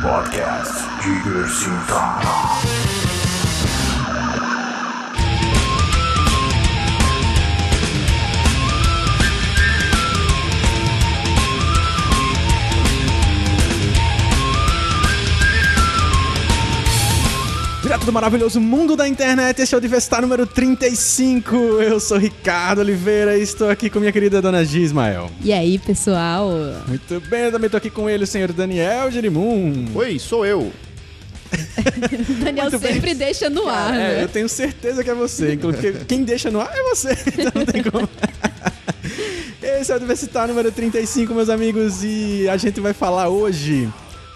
Podcast. Do maravilhoso mundo da internet, esse é o Diversitar número 35. Eu sou Ricardo Oliveira e estou aqui com minha querida dona G. Ismael. E aí, pessoal? Muito bem, eu também estou aqui com ele, o senhor Daniel Jerimum. Oi, sou eu. Daniel Muito bem. sempre deixa no ar, É, né? eu tenho certeza que é você. Inclusive, quem deixa no ar é você. Então não tem como. Esse é o Diversitar número 35, meus amigos, e a gente vai falar hoje,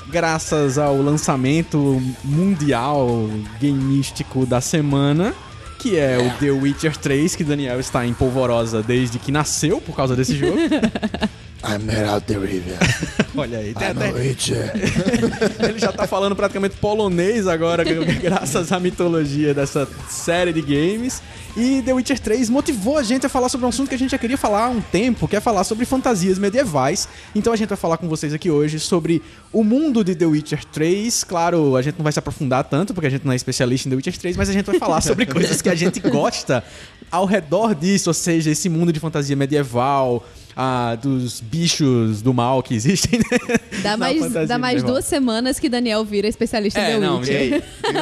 graças ao lançamento mundial gameístico da semana, que é o The Witcher 3, que Daniel está em polvorosa desde que nasceu por causa desse jogo. I'm Geralt de Rivia. Olha aí, tem I'm até. Ele já tá falando praticamente polonês agora, graças à mitologia dessa série de games. E The Witcher 3 motivou a gente a falar sobre um assunto que a gente já queria falar há um tempo, que é falar sobre fantasias medievais. Então a gente vai falar com vocês aqui hoje sobre o mundo de The Witcher 3. Claro, a gente não vai se aprofundar tanto, porque a gente não é especialista em The Witcher 3, mas a gente vai falar sobre coisas que a gente gosta ao redor disso, ou seja, esse mundo de fantasia medieval. Ah, dos bichos do mal que existem, né? Dá mais, fantasia dá mais duas semanas que Daniel vira especialista É, em The não, Witcher. Ei,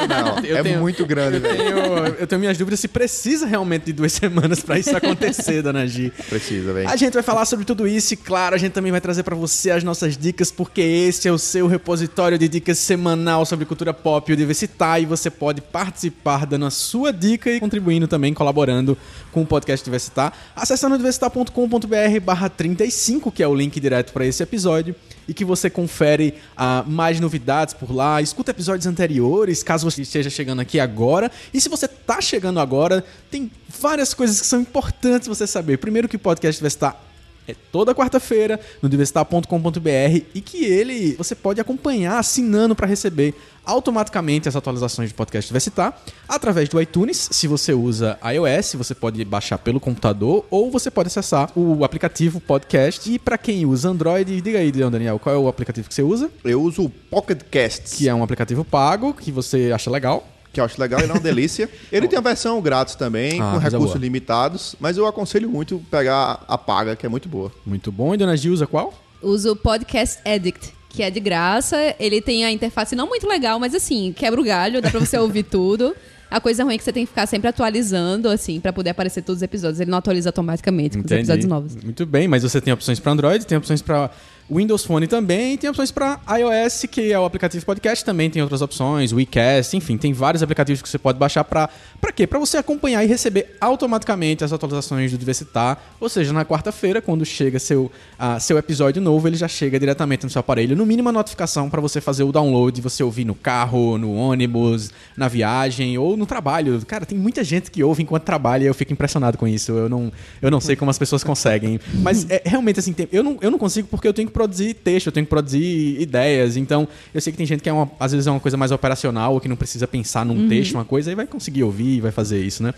não, Eu é tenho- muito grande, Eu velho. tenho, eu tenho minhas dúvidas se precisa realmente de duas semanas pra isso acontecer, dona Gi. Precisa, velho. A gente vai falar sobre tudo isso e, claro, a gente também vai trazer pra você as nossas dicas, porque esse é o seu repositório de dicas semanal sobre cultura pop e universitar e você pode participar dando a sua dica e contribuindo também, colaborando com o podcast Diversitar, acessando diversitar.com.br barra 35, que é o link direto pra esse episódio, e que você confere ah, mais novidades por lá, escuta episódios anteriores, caso você esteja chegando aqui agora. E se você tá chegando agora, tem várias coisas que são importantes você saber. Primeiro que o podcast vai estar é toda quarta-feira no diversitar.com.br e que ele você pode acompanhar assinando para receber automaticamente as atualizações de podcast Diversitar através do iTunes. Se você usa iOS, você pode baixar pelo computador ou você pode acessar o aplicativo podcast. E para quem usa Android, diga aí, Daniel, qual é o aplicativo que você usa? Eu uso o Pocket Casts, Que é um aplicativo pago que você acha legal. Que eu acho legal, ele é uma delícia. Ele tem a versão grátis também, Ah, com recursos boa. limitados, mas eu aconselho muito pegar a paga, que é muito boa. Muito bom. E Dona Gil usa qual? Uso o Podcast Addict, que é de graça. Ele tem a interface não muito legal, mas assim, quebra o galho, dá pra você ouvir tudo. A coisa ruim é que você tem que ficar sempre atualizando, assim, pra poder aparecer todos os episódios. Ele não atualiza automaticamente com os episódios novos. Muito bem, mas você tem opções para Android, tem opções para Windows Phone também, tem opções para iOS, que é o aplicativo podcast, também tem outras opções, WeCast, enfim, tem vários aplicativos que você pode baixar para para quê? Para você acompanhar e receber automaticamente as atualizações do Diversitar, ou seja, na quarta-feira, quando chega seu ah, seu episódio novo, ele já chega diretamente no seu aparelho, no mínimo a notificação para você fazer o download, você ouvir no carro, no ônibus, na viagem ou no trabalho. Cara, tem muita gente que ouve enquanto trabalha e eu fico impressionado com isso. Eu não, eu não sei como as pessoas conseguem. Mas é realmente assim, eu, não, eu não consigo porque eu tenho que produzir texto, eu tenho que produzir ideias. Então, eu sei que tem gente que é uma, às vezes é uma coisa mais operacional, ou que não precisa pensar num texto, uma coisa, e vai conseguir ouvir e vai fazer isso, né?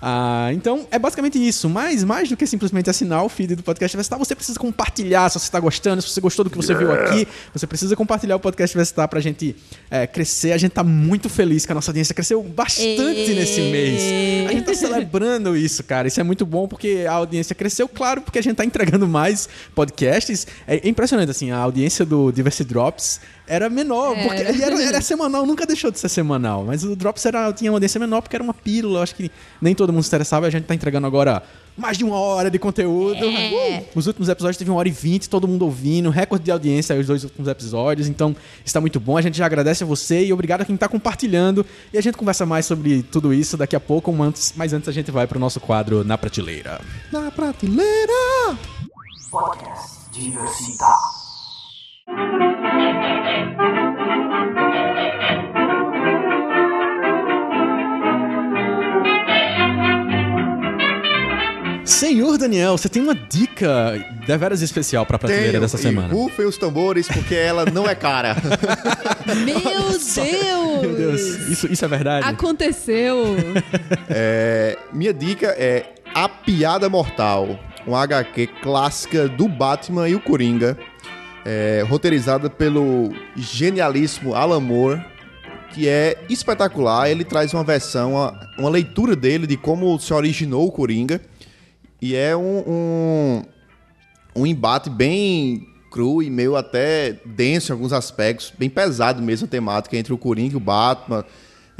Ah, então, é basicamente isso. Mas mais do que simplesmente assinar o feed do podcast Vestar, você precisa compartilhar se você está gostando, se você gostou do que você viu aqui. Você precisa compartilhar o podcast Vestar pra gente é, crescer. A gente tá muito feliz que a nossa audiência cresceu bastante Ê. nesse mês. A gente tá celebrando isso, cara. Isso é muito bom porque a audiência cresceu, claro, porque a gente tá entregando mais podcasts. É impressionante, assim, a audiência do Diversity Drops era menor, Era. porque ele era, era semanal, nunca deixou de ser semanal. Mas o Drops era, tinha uma audiência menor porque era uma pílula. Eu acho que nem todo mundo se interessava. A gente tá entregando agora mais de uma hora de conteúdo. É. Uh! Os últimos episódios teve uma hora e vinte, todo mundo ouvindo, recorde de audiência aí, os dois últimos episódios. Então, está muito bom. A gente já agradece a você e obrigado a quem está compartilhando. E a gente conversa mais sobre tudo isso daqui a pouco, mas antes, mas antes a gente vai pro nosso quadro Na Prateleira. Na prateleira! Podcast Diversita. Senhor Daniel, você tem uma dica deveras especial pra prateleira Tenho, dessa semana. Rufem os tambores, porque ela não é cara. Meu Deus! Meu Deus, isso, isso é verdade? Aconteceu! É, minha dica é A Piada Mortal. Uma HQ clássica do Batman e o Coringa, é, roteirizada pelo genialíssimo Alan Moore, que é espetacular. Ele traz uma versão, uma, uma leitura dele de como se originou o Coringa. E é um, um, um embate bem cru e meio até denso em alguns aspectos, bem pesado mesmo a temática entre o Coringa e o Batman.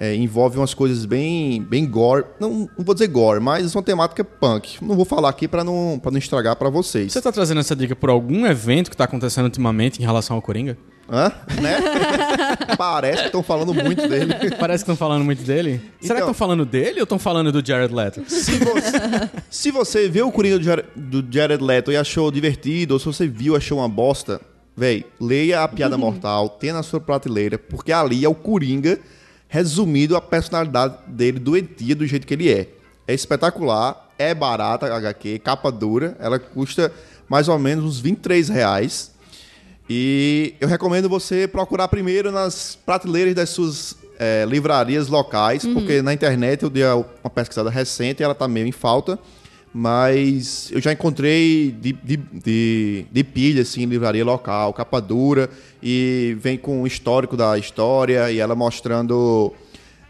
É, envolve umas coisas bem, bem gore. Não, não vou dizer gore, mas uma temática punk. Não vou falar aqui pra não, pra não estragar pra vocês. Você tá trazendo essa dica por algum evento que tá acontecendo ultimamente em relação ao Coringa? Hã? Né? Parece que estão falando muito dele. Parece que estão falando muito dele. Será que Então- estão falando dele ou estão falando do Jared Leto? Se você, se você viu o Coringa do Jared, do Jared Leto e achou divertido, ou se você viu e achou uma bosta, véi, leia a Piada Mortal, tenha na sua prateleira, porque ali é o Coringa resumido a personalidade dele, doentia, do jeito que ele é. É espetacular, é barata a HQ, capa dura, ela custa mais ou menos uns 23 reais. E eu recomendo você procurar primeiro nas prateleiras das suas eh, livrarias locais, porque na internet eu dei uma pesquisada recente e ela tá meio em falta. Mas eu já encontrei de, de, de, de pilha, assim, em livraria local, capa dura, e vem com o histórico da história, e ela mostrando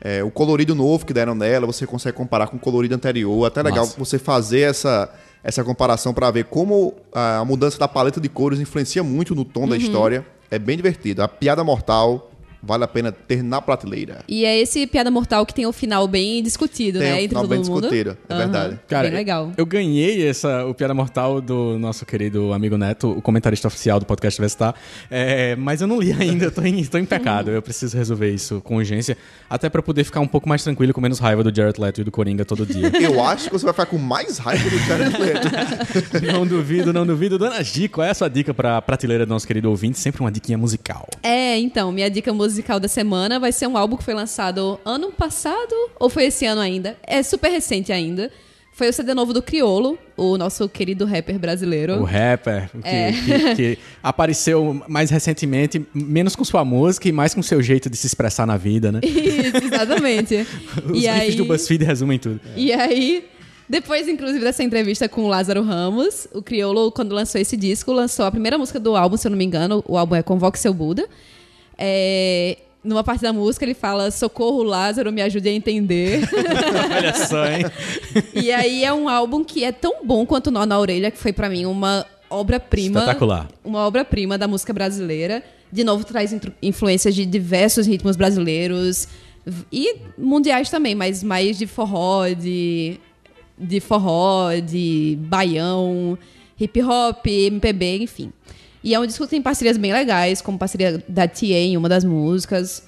eh, o colorido novo que deram nela, você consegue comparar com o colorido anterior. Até legal você fazer essa, essa comparação para ver como a mudança da paleta de cores influencia muito no tom da história. É bem divertido. A piada mortal vale a pena ter na prateleira. E é esse Piada Mortal que tem o final bem discutido, Tem né? um Entre final todo bem mundo. discutido, é verdade. Cara, bem legal. Eu ganhei essa, o Piada Mortal do nosso querido amigo Neto, o comentarista oficial do podcast Vestar. É, mas eu não li ainda, eu tô em, tô em pecado. Eu preciso resolver isso com urgência. Até pra poder ficar um pouco mais tranquilo com menos raiva do Jared Leto e do Coringa todo dia. Eu acho que você vai ficar com mais raiva do Jared Leto. não duvido, não duvido. Dona Gi, qual é a sua dica pra prateleira do nosso querido ouvinte? Sempre uma diquinha musical. É, então, minha dica musical da semana vai ser um álbum que foi lançado ano passado, ou foi esse ano ainda? É super recente ainda. Foi o CD novo do Criolo, o nosso querido rapper brasileiro. O rapper que, É. que- que apareceu mais recentemente, menos com sua música e mais com seu jeito de se expressar na vida, né? Isso, exatamente. Os e aí, do BuzzFeed resumem tudo. E aí, depois, inclusive, dessa entrevista com o Lázaro Ramos, o Criolo, quando lançou esse disco, lançou a primeira música do álbum, se eu não me engano. O álbum é Convoque Seu Buda. É, numa parte da música, ele fala: Socorro, Lázaro, me ajude a entender. Olha só, hein? e aí é um álbum que é tão bom quanto Nó na Orelha, que foi pra mim uma obra-prima. Espetacular. Uma obra-prima da música brasileira. De novo, traz influências de diversos ritmos brasileiros e mundiais também, mas mais de forró, de, de forró, de baião, hip hop, MPB, enfim. E é um disco que tem parcerias bem legais, como parceria da TA em uma das músicas.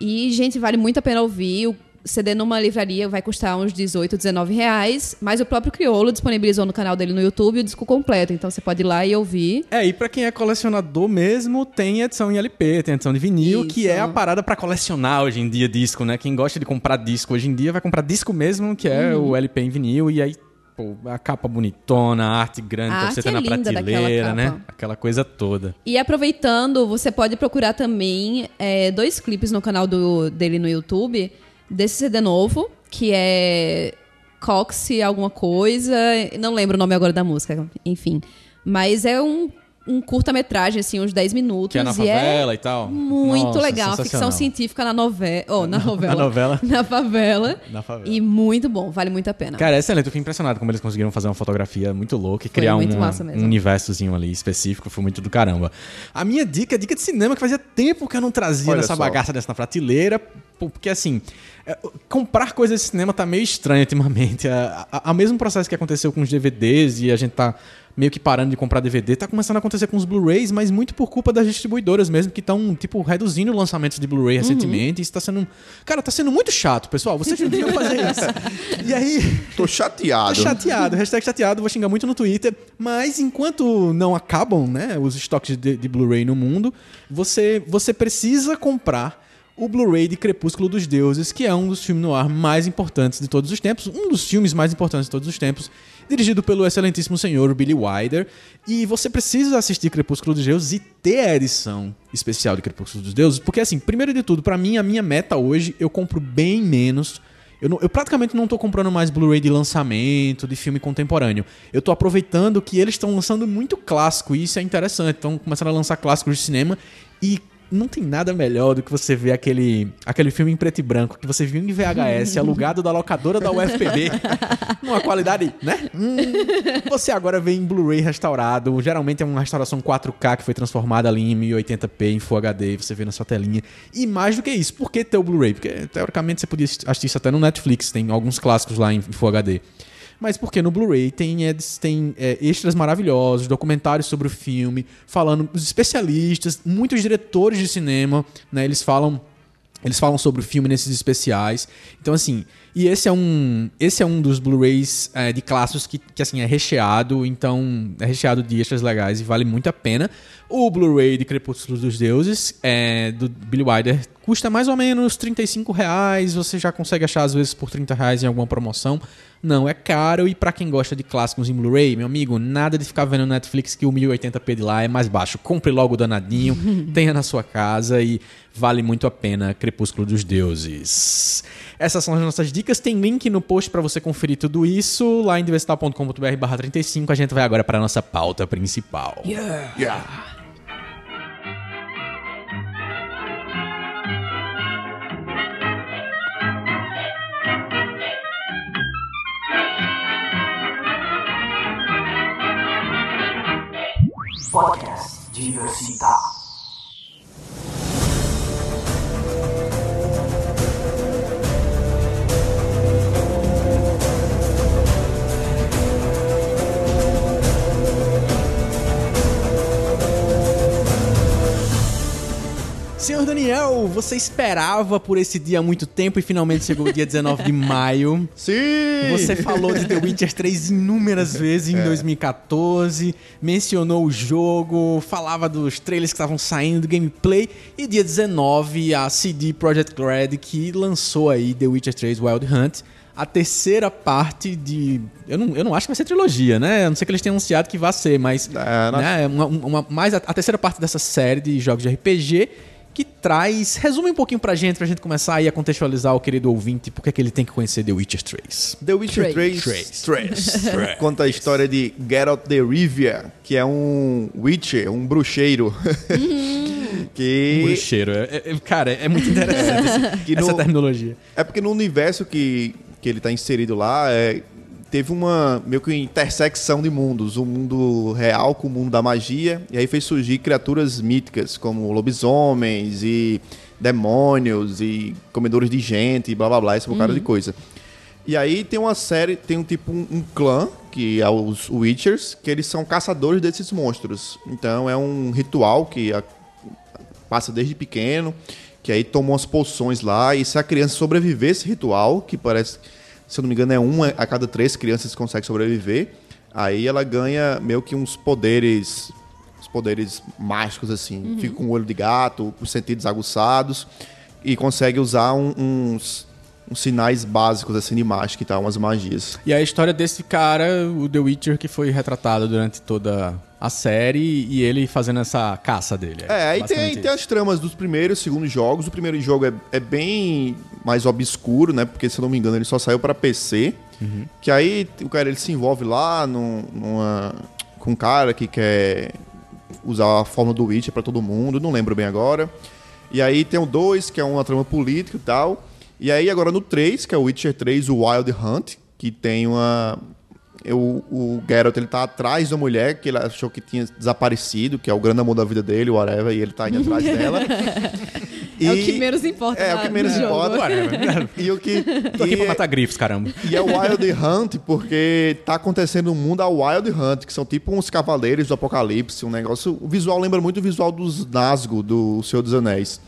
E, gente, vale muito a pena ouvir. O CD numa livraria vai custar uns 18, 19 reais. Mas o próprio Criolo disponibilizou no canal dele no YouTube o disco completo. Então você pode ir lá e ouvir. É, e pra quem é colecionador mesmo, tem edição em LP, tem edição de vinil, que Isso. é a parada pra colecionar hoje em dia disco, né? Quem gosta de comprar disco hoje em dia vai comprar disco mesmo, que é Uhum. o LP em vinil, e aí, pô, a capa bonitona, a arte grande A pra arte você ter é na prateleira, né? Aquela coisa toda. E aproveitando, você pode procurar também é, dois clipes no canal do- dele no YouTube desse CD novo, que é Cox alguma coisa, não lembro o nome agora da música, enfim. Mas é um, um curta-metragem, assim, uns 10 minutos. Que é na e favela e tal. Muito Nossa, legal, uma ficção científica na novela. Oh, na novela. Na novela. Na favela. Na favela. E muito bom, vale muito a pena. Cara, é excelente. Eu fiquei impressionado como eles conseguiram fazer uma fotografia muito louca e criar muito um, massa mesmo. um universozinho ali específico. Foi muito do caramba. A minha dica é dica de cinema, que fazia tempo que eu não trazia Olha nessa só. bagaça dessa na prateleira. Porque, assim, é, comprar coisas de cinema tá meio estranho ultimamente. É, o mesmo processo que aconteceu com os DVDs e a gente tá meio que parando de comprar DVD, tá começando a acontecer com os Blu-rays, mas muito por culpa das distribuidoras mesmo, que estão, tipo, reduzindo lançamentos de Blu-ray Uhum. recentemente. Isso tá sendo. Cara, tá sendo muito chato, pessoal. Vocês não deviam fazer isso. E aí. Tô chateado. Tô chateado, hashtag chateado, vou xingar muito no Twitter. Mas enquanto não acabam, né, os estoques de, de Blu-ray no mundo, você, você precisa comprar o Blu-ray de Crepúsculo dos Deuses, que é um dos filmes no ar mais importantes de todos os tempos, um dos filmes mais importantes de todos os tempos, dirigido pelo excelentíssimo senhor Billy Wilder. E você precisa assistir Crepúsculo dos Deuses e ter a edição especial de Crepúsculo dos Deuses, porque assim, primeiro de tudo, pra mim, a minha meta hoje, eu compro bem menos Eu, não- eu praticamente não tô comprando mais Blu-ray de lançamento, de filme contemporâneo. Eu tô aproveitando que eles estão lançando muito clássico, e isso é interessante. Estão começando a lançar clássicos de cinema e não tem nada melhor do que você ver aquele, aquele filme em preto e branco que você viu em VHS, alugado da locadora da UFPB, numa qualidade, né? Hum, você agora vê em Blu-ray restaurado. Geralmente é uma restauração 4K que foi transformada ali em 1080p, em Full HD, você vê na sua telinha. E mais do que isso, por que ter o Blu-ray? Porque teoricamente você podia assistir isso até no Netflix, tem alguns clássicos lá em Full HD. Mas porque no Blu-ray tem, tem é, extras maravilhosos, documentários sobre o filme, falando os especialistas, muitos diretores de cinema, né? Eles falam eles falam sobre o filme nesses especiais. Então, assim, e esse é um, esse é um dos Blu-rays é, de clássicos que, que, assim, é recheado. Então, é recheado de extras legais e vale muito a pena. O Blu-ray de Crepúsculo dos Deuses, é, do Billy Wilder, custa mais ou menos 35 reais. Você já consegue achar, às vezes, por 30 reais em alguma promoção. Não, é caro. E pra quem gosta de clássicos em Blu-ray, meu amigo, nada de ficar vendo no Netflix que o 1080p de lá é mais baixo. Compre logo o danadinho, tenha na sua casa e vale muito a pena Crepúsculo dos Deuses. Essas são as nossas dicas. Tem link no post para você conferir tudo isso lá em diversital.com.br barra 35. A gente vai agora para a nossa pauta principal. Yeah. Podcast Diversita. Senhor Daniel, você esperava por esse dia há muito tempo e finalmente chegou o dia 19 de maio. Sim! Você falou de The Witcher 3 inúmeras vezes em 2014, mencionou o jogo, falava dos trailers que estavam saindo, do gameplay, e dia 19 a CD Projekt Red que lançou aí The Witcher 3 Wild Hunt, a terceira parte de... Eu não, eu não acho que vai ser trilogia, né? A não ser que eles tenham anunciado que vai ser, mas... É, né? uma, uma- mais a, a terceira parte dessa série de jogos de RPG que traz... Resume um pouquinho pra gente, pra gente começar aí a contextualizar o querido ouvinte, por que é que ele tem que conhecer The Witcher 3. The Witcher Três. 3, Três. conta a história de Geralt de Rivia, que é um Witcher, um bruxeiro. que Bruxeiro. É, é- cara, é muito interessante esse- Que essa no- terminologia. É porque no universo que, que ele tá inserido lá, é, teve uma meio que intersecção de mundos, o mundo real com o mundo da magia, e aí fez surgir criaturas míticas como lobisomens e demônios e comedores de gente e blá blá blá, esse bocado de coisa. E aí tem uma série, tem um tipo um, um clã, que é os Witchers, que eles são caçadores desses monstros. Então é um ritual que a- passa desde pequeno, que aí toma umas poções lá, e se a criança sobreviver esse ritual, que parece, se eu não me engano, é uma a cada três crianças que consegue sobreviver, aí ela ganha meio que uns poderes, uns poderes mágicos, assim. Fica com o olho de gato, os sentidos aguçados, e consegue usar um- uns, uns sinais básicos, assim, de mágica e tal, umas magias. E a história desse cara, o The Witcher, que foi retratado durante toda a série e ele fazendo essa caça dele. É, aí tem, tem as tramas dos primeiros e segundos jogos. O primeiro jogo é, é bem mais obscuro, né? Porque, se eu não me engano, ele só saiu pra PC. Uhum. Que aí o cara ele se envolve lá num- numa, com um cara que quer usar a forma do Witcher pra todo mundo. Não lembro bem agora. E aí tem o 2, que é uma trama política e tal. E aí agora no 3, que é o Witcher 3, o Wild Hunt, que tem uma... O, o Geralt, ele tá atrás da mulher que ele achou que tinha desaparecido, que é o grande amor da vida dele, whatever, e ele tá indo atrás dela. É o E- que menos importa É, o na- que menos importa. Whatever. E o que... Tô aqui e- pra matar grifos, caramba. e é o Wild Hunt porque tá acontecendo no mundo a Wild Hunt, que são tipo uns cavaleiros do apocalipse, um negócio... O visual lembra muito o visual dos Nazgûl, do Senhor dos Anéis.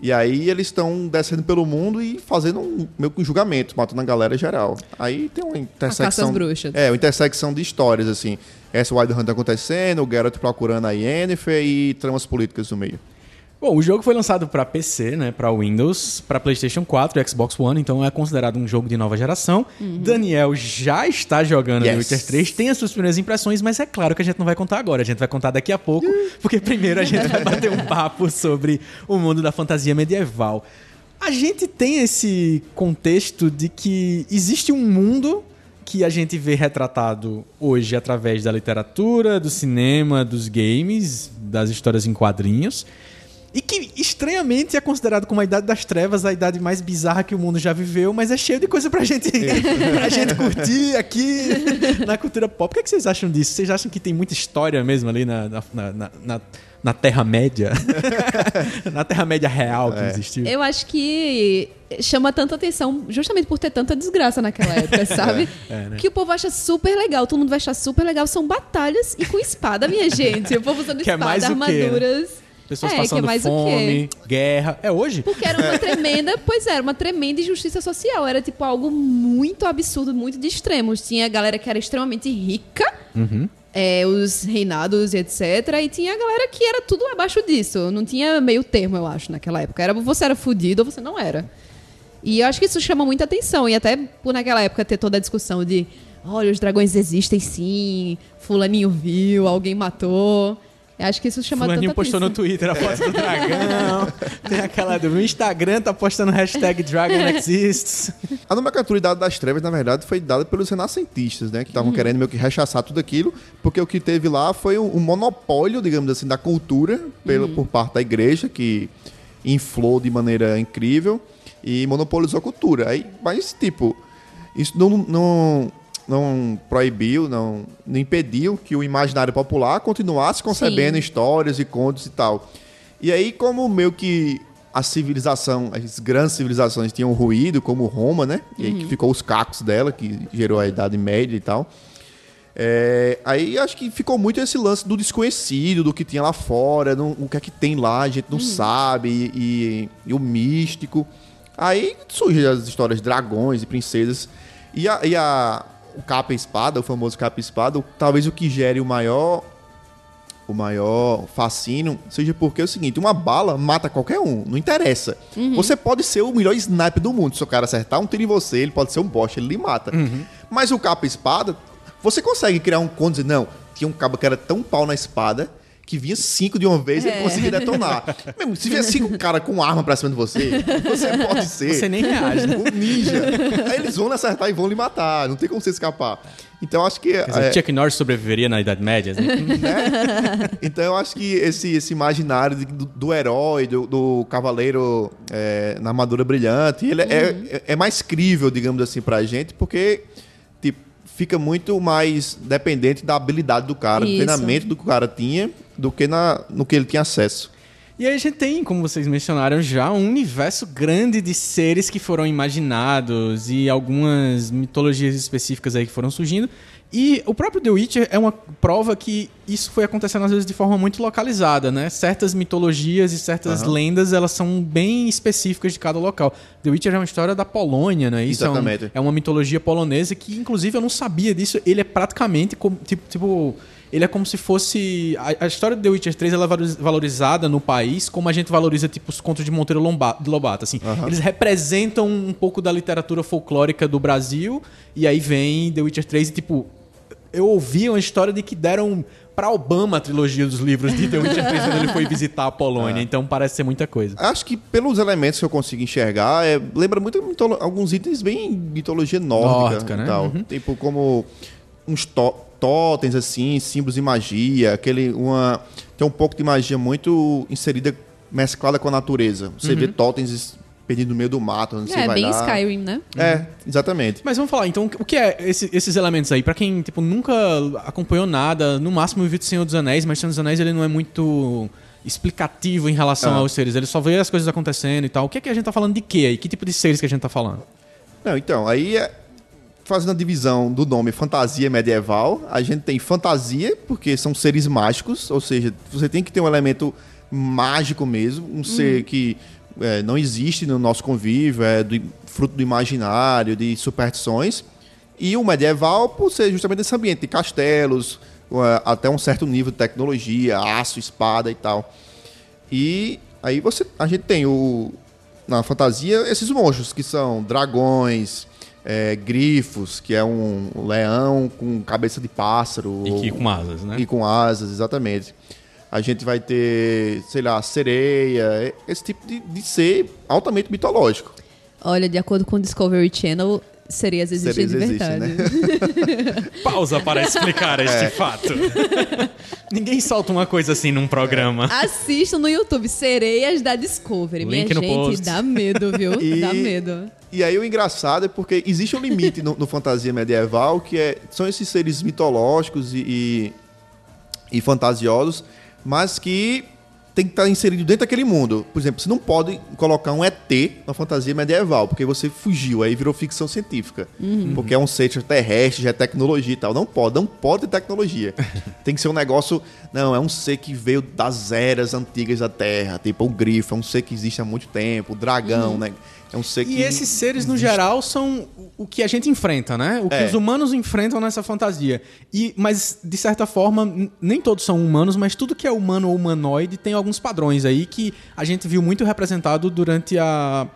E aí eles estão descendo pelo mundo e fazendo um, meio que um julgamento, matando a galera geral. Aí tem uma intersecção... bruxas. É, uma intersecção de histórias, assim. Essa Wild Hunt acontecendo, o Geralt procurando a Yennefer e tramas políticas no meio. Bom, o jogo foi lançado pra PC, né, para Windows, pra PlayStation 4 e Xbox One, então é considerado um jogo de nova geração. Daniel já está jogando Yes. The Witcher 3, tem as suas primeiras impressões, mas é claro que a gente não vai contar agora, a gente vai contar daqui a pouco, porque primeiro a gente vai bater um papo sobre o mundo da fantasia medieval. A gente tem esse contexto de que existe um mundo que a gente vê retratado hoje através da literatura, do cinema, dos games, das histórias em quadrinhos. E que estranhamente é considerado como a Idade das Trevas, a idade mais bizarra que o mundo já viveu, mas é cheio de coisa pra gente, pra gente curtir aqui na cultura pop. O que, é que vocês acham disso? Vocês acham que tem muita história mesmo ali na, na, na, na, na Terra-média? na Terra-média real que existiu? Eu acho que chama tanta atenção justamente por ter tanta desgraça naquela época, sabe? É, né? Que o povo acha super legal, todo mundo vai achar super legal. São batalhas e com espada, minha gente. O povo usando Que é espada, quê, né? Pessoas é, que é passando mais o quê? fome, guerra. É hoje? Porque era uma tremenda, pois é, era uma tremenda injustiça social. Era tipo algo muito absurdo, muito de extremos. Tinha a galera que era extremamente rica, Uhum. é, os reinados e etc. E tinha a galera que era tudo abaixo disso. Não tinha meio termo, eu acho, naquela época. Era você era fudido ou você não era. E eu acho que isso chama muita atenção. E até por naquela época ter toda a discussão de olha, os dragões existem sim, fulaninho viu, alguém matou. Eu acho que isso chama Fulaninho tanta postou no atenção. Twitter a foto do dragão. Tem aquela do no Instagram, tá postando hashtag Dragon Exists. A nomenclatura Idade das Trevas, na verdade, foi dada pelos renascentistas, né? Que estavam querendo meio que rechaçar tudo aquilo, porque o que teve lá foi um, um monopólio, digamos assim, da cultura pelo, por parte da igreja, que inflou de maneira incrível e monopolizou a cultura. Aí, mas, tipo, isso não, não, não proibiu, não, não impediu que o imaginário popular continuasse concebendo Sim. histórias e contos e tal. E aí, como meio que a civilização, as grandes civilizações tinham ruído, como Roma, né? E aí que ficou os cacos dela, que gerou a Idade Média e tal. É, aí acho que ficou muito esse lance do desconhecido, do que tinha lá fora, não- o que é que tem lá, a gente não sabe, e, e- e o místico. Aí surgem as histórias de dragões e princesas. E a, e a- o capa espada, o famoso capa espada, talvez o que gere o maior o maior fascínio seja porque é o seguinte, uma bala mata qualquer um, não interessa. Você pode ser o melhor sniper do mundo, se o cara acertar um tiro em você, ele pode ser um bosta, ele lhe mata. Mas o capa espada, você consegue criar um conto e dizer, não, tinha um cabo que era tão pau na espada que vinha cinco de uma vez e ele É. conseguia detonar. Mesmo, se vier cinco cara com arma pra cima de você, você pode ser Você nem reage, né? um ninja. Aí eles vão lhe acertar e vão lhe matar, não tem como você escapar. Então acho que Quer dizer, é, Chuck Norris sobreviveria na Idade Média? né? então eu acho que esse, esse imaginário de- do, do herói, do, do cavaleiro é, na armadura brilhante, ele é, é, é mais crível, digamos assim, pra gente, porque tipo, fica muito mais dependente da habilidade do cara, do Isso. treinamento do que o cara tinha, do que na, no que ele tinha acesso. E aí a gente tem, como vocês mencionaram já, um universo grande de seres que foram imaginados e algumas mitologias específicas aí que foram surgindo. E o próprio The Witcher é uma prova que isso foi acontecendo às vezes de forma muito localizada, né? Certas mitologias e certas lendas, elas são bem específicas de cada local. The Witcher é uma história da Polônia, né? Isso é um- Exatamente. é uma mitologia polonesa que, inclusive, eu não sabia disso. Ele é praticamente como, tipo, tipo ele é como se fosse. A, a história do The Witcher 3 ela é valoriz- valorizada no país como a gente valoriza, tipo, os contos de Monteiro Lomba- de Lobato. Assim. Eles representam um pouco da literatura folclórica do Brasil, e aí vem The Witcher 3 e, tipo, eu ouvi uma história de que deram pra Obama a trilogia dos livros de The Witcher 3 quando ele foi visitar a Polônia. Então parece ser muita coisa. Acho que pelos elementos que eu consigo enxergar, é, lembra muito alguns itens bem mitologia nórdica, Nórdica, né? e tal. Tipo como uns tó- totens assim, símbolos de magia, aquele uma tem um pouco de magia muito inserida mesclada com a natureza. Você vê totens perdidos no meio do mato, onde você É, vai bem lá. Skyrim, né? É, exatamente. Mas vamos falar, então, o que é esse- esses elementos aí? Pra quem, tipo, nunca acompanhou nada, no máximo viu o Senhor dos Anéis, mas o Senhor dos Anéis ele não é muito explicativo em relação Ah. aos seres, ele só vê as coisas acontecendo e tal. O que é que a gente tá falando de quê aí? Que tipo de seres que a gente tá falando? Não, então, aí é- fazendo a divisão do nome fantasia medieval, a gente tem fantasia, porque são seres mágicos, ou seja, você tem que ter um elemento mágico mesmo, um ser que é, não existe no nosso convívio, é do- fruto do imaginário, de superstições. E o medieval, por ser justamente esse ambiente de castelos, até um certo nível de tecnologia, aço, espada e tal. E aí você, a gente tem o na fantasia esses monstros que são dragões, é, grifos, que é um leão com cabeça de pássaro E que ou- com asas, né? e com asas, exatamente. A gente vai ter, sei lá, sereia, esse tipo de, de ser altamente mitológico. Olha, de acordo com o Discovery Channel, sereias existem Sereias de existem, verdade. Pausa para explicar este É. fato. Ninguém solta uma coisa assim num programa. Assistam no YouTube, Sereias da Discovery. Link Minha gente, post. dá medo, viu? E- Dá medo. E aí o engraçado é porque existe um limite no, no fantasia medieval, que é, são esses seres mitológicos e, e, e fantasiosos, mas que tem que estar inserido dentro daquele mundo. Por exemplo, você não pode colocar um ET na fantasia medieval, porque você fugiu, aí virou ficção científica. Porque é um ser terrestre, já é tecnologia e tal. Não pode, não pode ter tecnologia. tem que ser um negócio. Não, é um ser que veio das eras antigas da Terra, tipo o grifo, é um ser que existe há muito tempo, o dragão, né? É um ser que. E esses seres, no geral, são o que a gente enfrenta, né? O que É. os humanos enfrentam nessa fantasia. E, mas, de certa forma, nem todos são humanos, mas tudo que é humano ou humanoide tem alguns padrões aí que a gente viu muito representado durante a,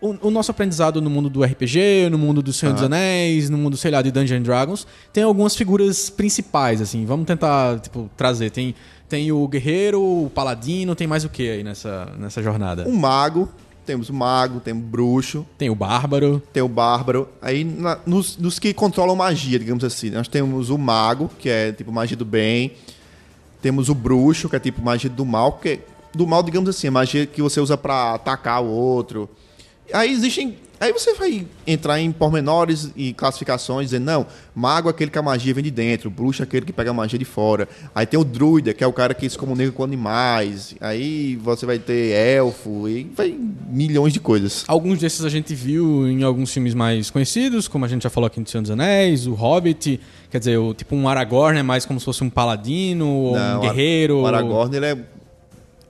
o, o- nosso aprendizado no mundo do RPG, no mundo do Senhor dos Anéis, no mundo, sei lá, de Dungeons Dragons. Tem algumas figuras principais, assim. Vamos tentar, tipo, trazer. Tem, tem o guerreiro, o paladino, tem mais o que aí nessa, nessa jornada? um mago, temos o mago, temos o bruxo, Tem o bárbaro. tem o bárbaro. Aí na- nos, nos que controlam magia, digamos assim, nós temos o mago, que é tipo magia do bem. Temos o bruxo, que é tipo magia do mal, que é, do mal, digamos assim, é magia que você usa pra atacar o outro. Aí existem. Aí você vai entrar em pormenores e classificações, dizendo, não, mago é aquele que a magia vem de dentro, bruxo é aquele que pega a magia de fora. Aí tem o druida, que é o cara que se comunica com animais. Aí você vai ter elfo, e vai milhões de coisas. Alguns desses a gente viu em alguns filmes mais conhecidos, como a gente já falou aqui no Senhor dos Anéis, o Hobbit, quer dizer, o, tipo um Aragorn é mais como se fosse um paladino, ou Não, um guerreiro. O Aragorn, ele é.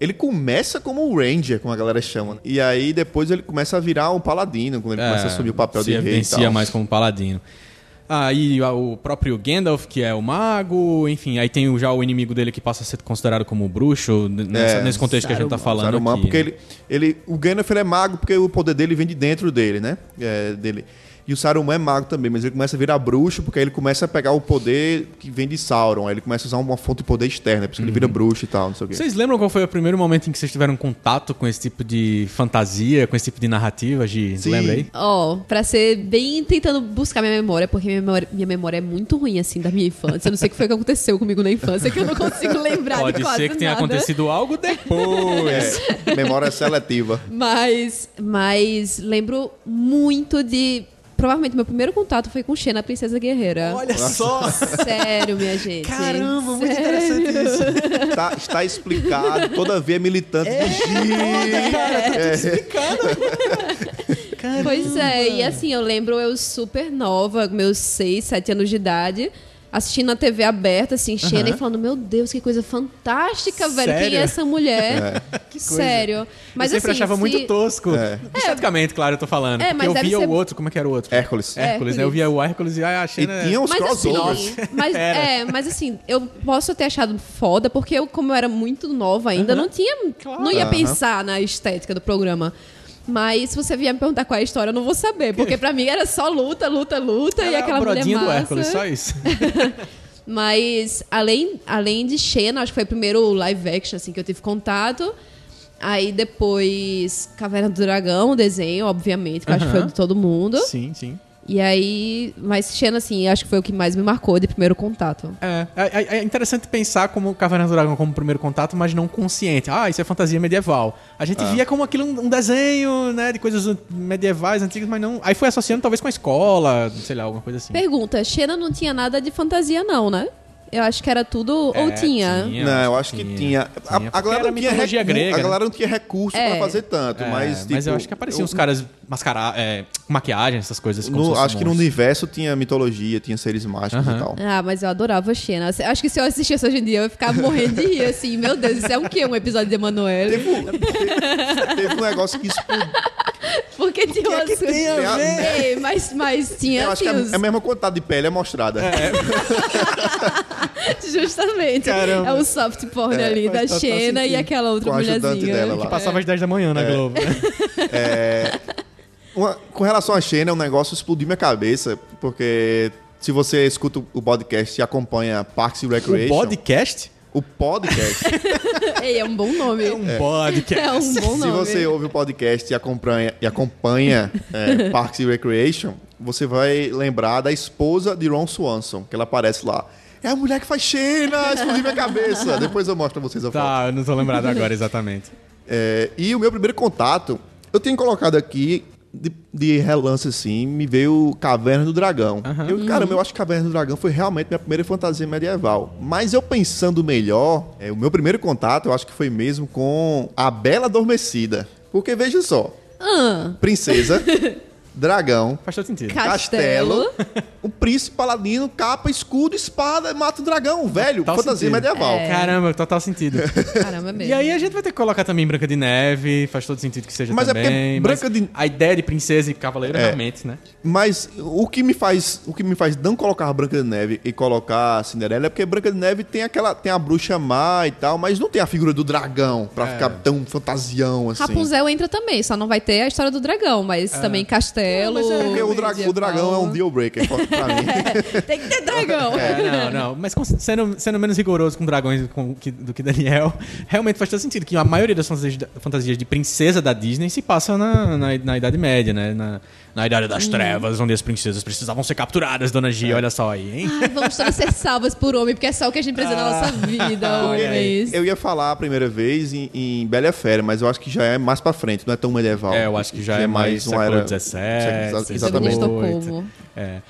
Ele começa como o Ranger, como a galera chama. E aí depois ele começa a virar um paladino, quando ele É, começa a assumir o papel se de rei e tal. mais como paladino. Aí o próprio Gandalf, que é o mago, enfim, aí tem já o inimigo dele que passa a ser considerado como o bruxo, n- nessa- É, nesse contexto que a gente tá falando Saruman, aqui. porque ele, ele, o Gandalf ele é mago porque o poder dele vem de dentro dele, né? É, dele. E o Saruman é mago também, mas ele começa a virar bruxo porque aí ele começa a pegar o poder que vem de Sauron. Aí ele começa a usar uma fonte de poder externa, por isso que ele Uhum. vira bruxo e tal, não sei o quê. Vocês lembram qual foi o primeiro momento em que vocês tiveram contato com esse tipo de fantasia, com esse tipo de narrativa, Gi? Sim. Lembra aí? Ó, pra ser bem tentando buscar minha memória, porque minha memória, minha memória é muito ruim, assim, da minha infância. Eu não sei o que foi que aconteceu comigo na infância, que eu não consigo lembrar Pode de quase ser que tenha nada. acontecido algo depois. É, memória seletiva. Mas, mas lembro muito de... Provavelmente meu primeiro contato foi com Xena, a Princesa Guerreira. Olha só! Sério, minha gente. Caramba, muito Sério. interessante isso. Tá, está explicado, todavia militante É. do Gi. Pois é, e assim, eu lembro eu super nova, meus 6, 7 anos de idade, assistindo a TV aberta, assim, Xena, e falando, meu Deus, que coisa fantástica, velho. Quem Sério? é essa mulher? Que coisa. Sério. Mas eu sempre assim, achava se- muito tosco. É. Esteticamente, claro, eu tô falando. É, porque mas eu via ser- o outro, como é que era o outro? Hércules. Hércules, né? Eu via o Hércules e ah, a E Xena... tinha uns Mas crossovers. assim, mas, é, mas assim, eu posso ter achado foda, porque eu, como eu era muito nova ainda, não tinha. Não ia pensar na estética do programa. Mas se você vier me perguntar qual é a história, eu não vou saber. Porque pra mim era só luta, luta, luta e Era aquela a mulher brodinha do massa. Hércules, só isso. Mas além, além de Xena, acho que foi o primeiro live action assim, que eu tive contato. Aí depois Caverna do Dragão, o desenho, obviamente, que eu acho que foi de todo mundo. sim, sim. E aí, mas Xena, assim, acho que foi o que mais me marcou de primeiro contato. É, é, é interessante pensar como Caverna do Dragão como primeiro contato, mas não consciente. Ah, isso é fantasia medieval. A gente via como aquilo um, um desenho, né, de coisas medievais, antigas, mas não... Aí foi associando talvez com a escola, sei lá, alguma coisa assim. Pergunta, Xena não tinha nada de fantasia, não, né? Eu acho que era tudo. É, ou tinha? Não, eu acho que tinha. A, Tinha, a porque galera era não tinha mitologia recu- grega, A né? galera não tinha recurso É. pra fazer tanto, É, mas mas tipo, eu acho que apareciam eu- os caras mascarados, é, com maquiagem, essas coisas. no- acho que no universo tinha mitologia, tinha seres mágicos Aham. e tal. Ah, mas eu adorava Xena. Acho que se eu assistisse hoje em dia, eu ia ficar morrendo de rir, assim. Meu Deus, isso é um quê? Um episódio de Emanuele? Teve, um- te- teve um negócio que explodiu. Porque tinha umas que tem a coisas- ver? Ei, mas, mas tinha, Eu acho que é os- a mesma quantidade de pele é mostrada. Justamente. Caramba. É o soft porn É, ali da Xena e aquela outra Com mulherzinha. dela lá. Que passava às 10 da manhã na Globo. né? Uma- com relação a Xena, um negócio explodiu minha cabeça, porque se você escuta o podcast e acompanha Parks and O Recreation... podcast? O podcast. Ei, é um bom nome. É um podcast. É um bom Se nome. você ouve o podcast e acompanha, e acompanha é, Parks and Recreation, você vai lembrar da esposa de Ron Swanson, que ela aparece lá. É a mulher que faz Xena, explodiu minha cabeça. Depois eu mostro pra vocês a foto. Tá, eu não tô lembrado agora exatamente. É, e o meu primeiro contato, eu tenho colocado aqui de, de relance assim, me veio Caverna do Dragão. Eu, caramba, eu acho que Caverna do Dragão foi realmente minha primeira fantasia medieval. Mas eu pensando melhor, é, o meu primeiro contato eu acho que foi mesmo com A Bela Adormecida. Porque veja só, Ah, princesa, dragão, Faz todo sentido. Castelo. o príncipe paladino, capa, escudo, espada, mata o dragão, velho, Total fantasia sentido. medieval. É. Caramba, total sentido. Caramba mesmo. E aí a gente vai ter que colocar também Branca de Neve, faz todo sentido que seja Mas é também. porque Branca de- A ideia de princesa e cavaleiro É. realmente, né? Mas o que me faz, o que me faz não colocar Branca de Neve e colocar Cinderela é porque Branca de Neve tem aquela, tem a bruxa má e tal, mas não tem a figura do dragão pra É. ficar tão fantasião assim. Rapunzel entra também, só não vai ter a história do dragão, mas também castelo. Mas é porque o, dra- o medieval. dragão é um deal breaker pra mim. Tem que ter dragão. É, não, não. Mas sendo, sendo menos rigoroso com dragões com- que- do que Daniel, realmente faz todo sentido que a maioria das fantasias, fantasias de princesa da Disney se passa na, na, na Idade Média, né? Na, na Idade das Trevas, onde as princesas precisavam ser capturadas, Dona G, olha só aí, hein? Ai, vamos todas ser salvas por homem, porque é só o que a gente precisa na nossa vida. olha aí. isso. Eu ia falar a primeira vez em, em Bela Fera, mas eu acho que já é mais pra frente, não é tão medieval. É, eu acho que já é mais século XVII, século- XVIII. Exatamente. Síndrome de Estocolmo. É.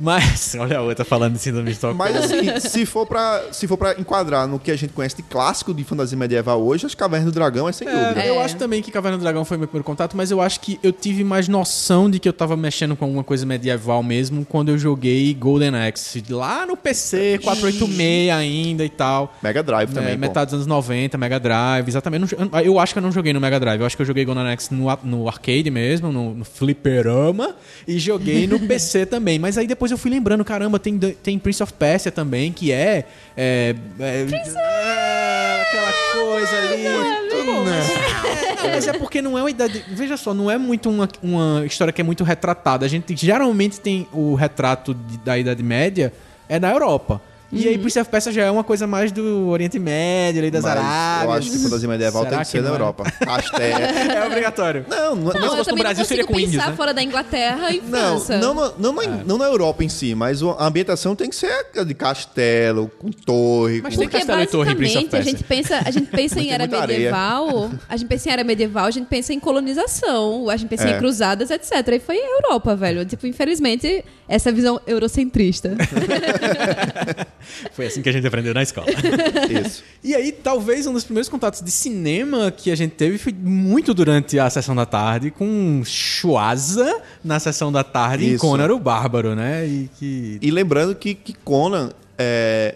Mas, olha a outra falando de síndrome de Estocolmo. Mas assim, se for, pra, se for pra enquadrar no que a gente conhece de clássico de fantasia medieval hoje, as Cavernas do Dragão é sem dúvida. É, Eu acho também que Caverna do Dragão foi meu primeiro contato, mas eu acho que eu tive mais noção de que eu tava mexendo com alguma coisa medieval mesmo quando eu joguei Golden Axe lá no PC, 486 ainda e tal. Mega Drive também, É, pô. metade dos anos 90, Mega Drive, exatamente. Eu, acho que eu não joguei no Mega Drive, eu acho que eu joguei Golden Axe no, no arcade mesmo, no, no fliperama, e joguei no PC também. Mas aí depois eu fui lembrando, caramba, tem, tem Prince of Persia também, que é. é, é, é, aquela coisa ali. É, mas é porque não é uma idade. Veja só, não é muito uma, uma história que é muito retratada. A gente geralmente tem o retrato de- da Idade Média é na Europa. E Uhum. aí, Prince of Persia já é uma coisa mais do Oriente Médio, ali das Mas Arábias. eu acho que fantasia medieval Será tem que ser na não é? Europa. Castelo. É obrigatório. Não, não, se não, fosse eu no Brasil, não seria com índios, pensar né? fora da Inglaterra e não, França. não, na- não, na, não na Europa em si, mas a ambientação tem que ser de castelo, com torre, Mas com... tem Porque Castelo e Torre em Prince of basicamente a Persia. gente pensa, a gente pensa em era areia. medieval, a gente pensa em era medieval, a gente pensa em colonização, a gente pensa É. em cruzadas, etc. E foi a Europa, velho. Tipo, infelizmente, essa visão eurocentrista. Foi assim que a gente aprendeu na escola. Isso. E aí, talvez um dos primeiros contatos de cinema que a gente teve foi muito durante a sessão da tarde, com Schwaza na sessão da tarde em Isso. Conan o Bárbaro, né? E que. E lembrando que, que Conan é...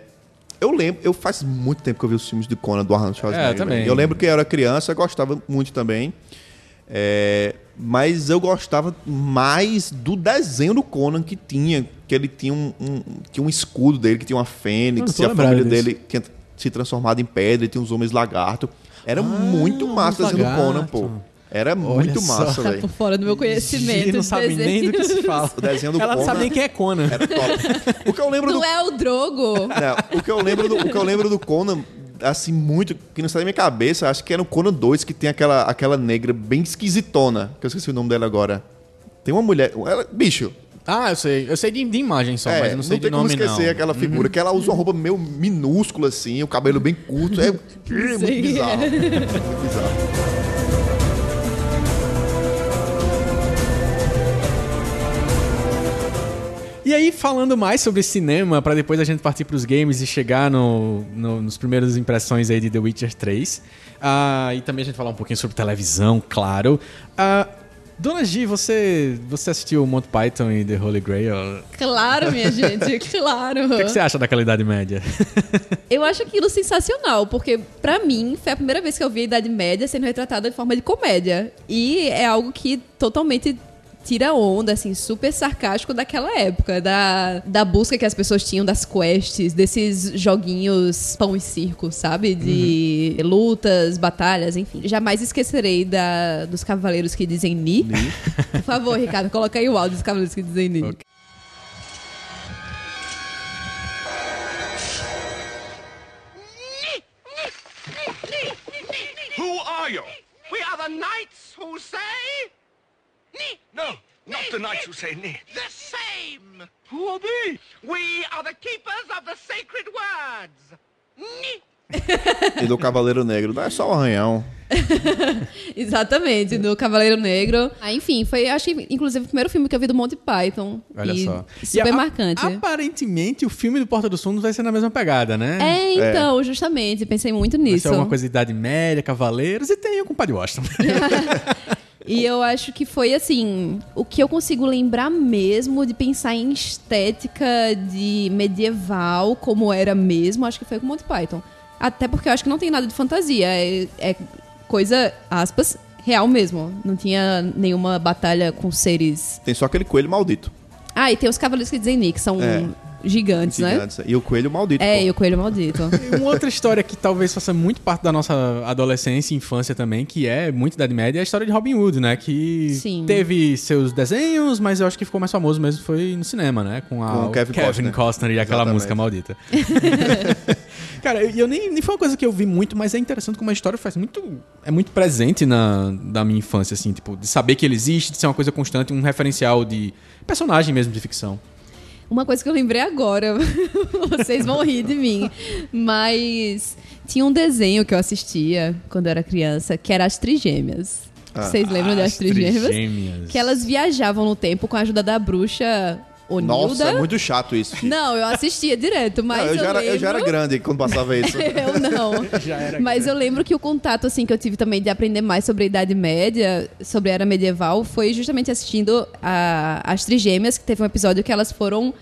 Eu lembro, eu faz muito tempo que eu vi os filmes de Conan do Arnold Schwarzenegger. É, também. Eu lembro que eu era criança, eu gostava muito também. É, mas eu gostava mais do desenho do Conan que tinha, que ele tinha um, um- tinha um escudo dele, que tinha uma fênix, e a família disso. dele tinha se transformado em pedra, e tinha uns homens lagarto. Era muito massa o homens desenho do Conan, pô. Era muito só. massa, tá velho. por fora do meu conhecimento. Gigi não sabe nem do que se fala. O desenho do Ela não Conan sabe nem quem é Conan. era top. O que eu lembro do Não é o Drogo. Não, o que eu lembro do, o que eu lembro do Conan, assim, muito, que não sai da minha cabeça, acho que era o Conan 2, que tem aquela, aquela negra bem esquisitona, que eu esqueci o nome dela agora. Tem uma mulher. Ela, bicho, Ah, eu sei. Eu sei de, de imagem só, é, mas eu não, não sei tem de nome, como esquecer não. aquela figura, que ela usa uma roupa meio minúscula, assim, o cabelo bem curto. É, é muito bizarro. Muito bizarro. E aí, falando mais sobre cinema, pra depois a gente partir pros games e chegar no, no- nos primeiras impressões aí de The Witcher 3. Ah, e também a gente falar um pouquinho sobre televisão, claro. Ah, Dona G, você, você assistiu Monty Python e The Holy Grail? O Claro, minha gente, claro. que, que você acha daquela Idade Média? Eu acho aquilo sensacional, porque pra mim foi a primeira vez que eu vi a Idade Média sendo retratada de forma de comédia. E é algo que totalmente tira onda, assim, super sarcástico daquela época, da, da busca que as pessoas tinham das quests, desses joguinhos pão e circo, sabe? De lutas, batalhas, enfim. Jamais esquecerei da, dos cavaleiros que dizem Ni. Por favor, Ricardo, coloca aí o áudio dos cavaleiros que dizem Ni. Ok. are you? We are the knights who say. No, not the knights who say nay. The same. Who are they? We are the keepers of the sacred words. Ni. E do Cavaleiro Negro. Não é só o arranhão. Exatamente, do Cavaleiro Negro. Ah, enfim, foi, acho que, inclusive, o primeiro filme que eu vi do Monty Python. Olha e só. Super E a- marcante. Aparentemente, o filme do Porta dos Fundos vai ser na mesma pegada, né? É, então, justamente, pensei muito Vai nisso. ser alguma coisa de Idade Média, Cavaleiros, e tem o compadre Washington. E eu acho que foi assim, o que eu consigo lembrar mesmo de pensar em estética de medieval, como era mesmo, acho que foi com Monty Python. Até porque eu acho que não tem nada de fantasia, é, é coisa, aspas, real mesmo. Não tinha nenhuma batalha com seres. Tem só aquele coelho maldito. Ah, e tem os cavaleiros que dizem Nick, que são É. gigantes, né? Gigantes. E o coelho maldito. É, pô. e o coelho maldito. E uma outra história que talvez faça muito parte da nossa adolescência e infância também, que é muito Idade Média, é a história de Robin Hood, né? Que Sim. teve seus desenhos, mas eu acho que ficou mais famoso mesmo foi no cinema, né? Com, a, Com o Kevin Costner. Costner e aquela Exatamente. música maldita. Cara, e eu nem, nem foi uma coisa que eu vi muito, mas é interessante como a história faz muito. É muito presente na da minha infância, assim, tipo, de saber que ele existe, de ser uma coisa constante, um referencial de personagem mesmo de ficção. Uma coisa que eu lembrei agora, vocês vão rir de mim, mas tinha um desenho que eu assistia quando eu era criança, que era As Trigêmeas. Vocês lembram das As Trigêmeas? Trigêmeas. Que elas viajavam no tempo com a ajuda da bruxa Onilda. Nossa, é muito chato isso. filho. Não, eu assistia direto, mas Não, eu, eu, já era, lembro... eu já era grande quando passava isso. eu não. Já era Mas eu lembro que o contato assim que eu tive também de aprender mais sobre a Idade Média, sobre a era medieval, foi justamente assistindo a, as Trigêmeas, que teve um episódio que elas foram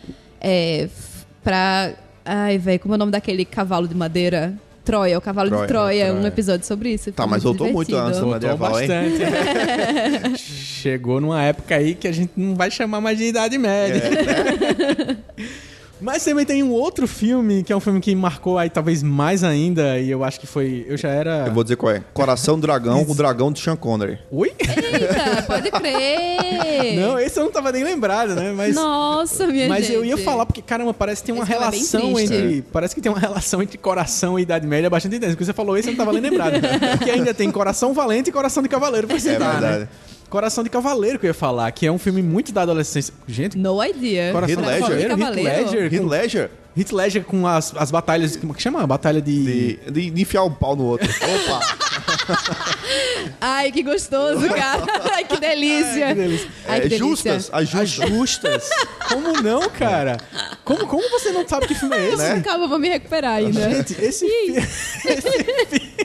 é, pra. Ai, velho, como é o nome daquele cavalo de madeira? Troia, o cavalo Troia, de Troia, Troia. um episódio sobre isso. Tá, mas voltou muito divertido. né? Voltou medieval, hein? bastante. Chegou numa época aí que a gente não vai chamar mais de Idade Média. Mas também tem um outro filme, que é um filme que marcou aí talvez mais ainda, e eu acho que foi. Eu já era. Eu vou dizer qual é. Coração do Dragão, o dragão de Sean Connery. Oi? Eita, pode crer! Não, esse eu não tava nem lembrado, né? Mas. Nossa, minha Mas gente. eu ia falar, porque, caramba, parece que tem uma Esse é relação entre. Parece que tem uma relação entre coração e Idade Média bastante intensa. Porque você falou isso, eu não tava nem lembrado. porque ainda tem Coração Valente e Coração de Cavaleiro pra citar, verdade. né? Coração de Cavaleiro que eu ia falar, que é um filme muito da adolescência. Gente, No idea. Coração Heath de Ledger. Cavaleiro, Heath Ledger. Heath com- Ledger, Heath Ledger com as, as batalhas. Como que chama? A batalha de. de, de, de enfiar o pau no outro. Opa! Ai, que gostoso, cara. Ai, que delícia. que delícia. Ai, que é, delícia. justas, as As justas. justas. Como não, cara? Como, como você não sabe que filme é esse? Né? Calma, eu vou me recuperar ainda. Gente, esse, fi- esse, fi-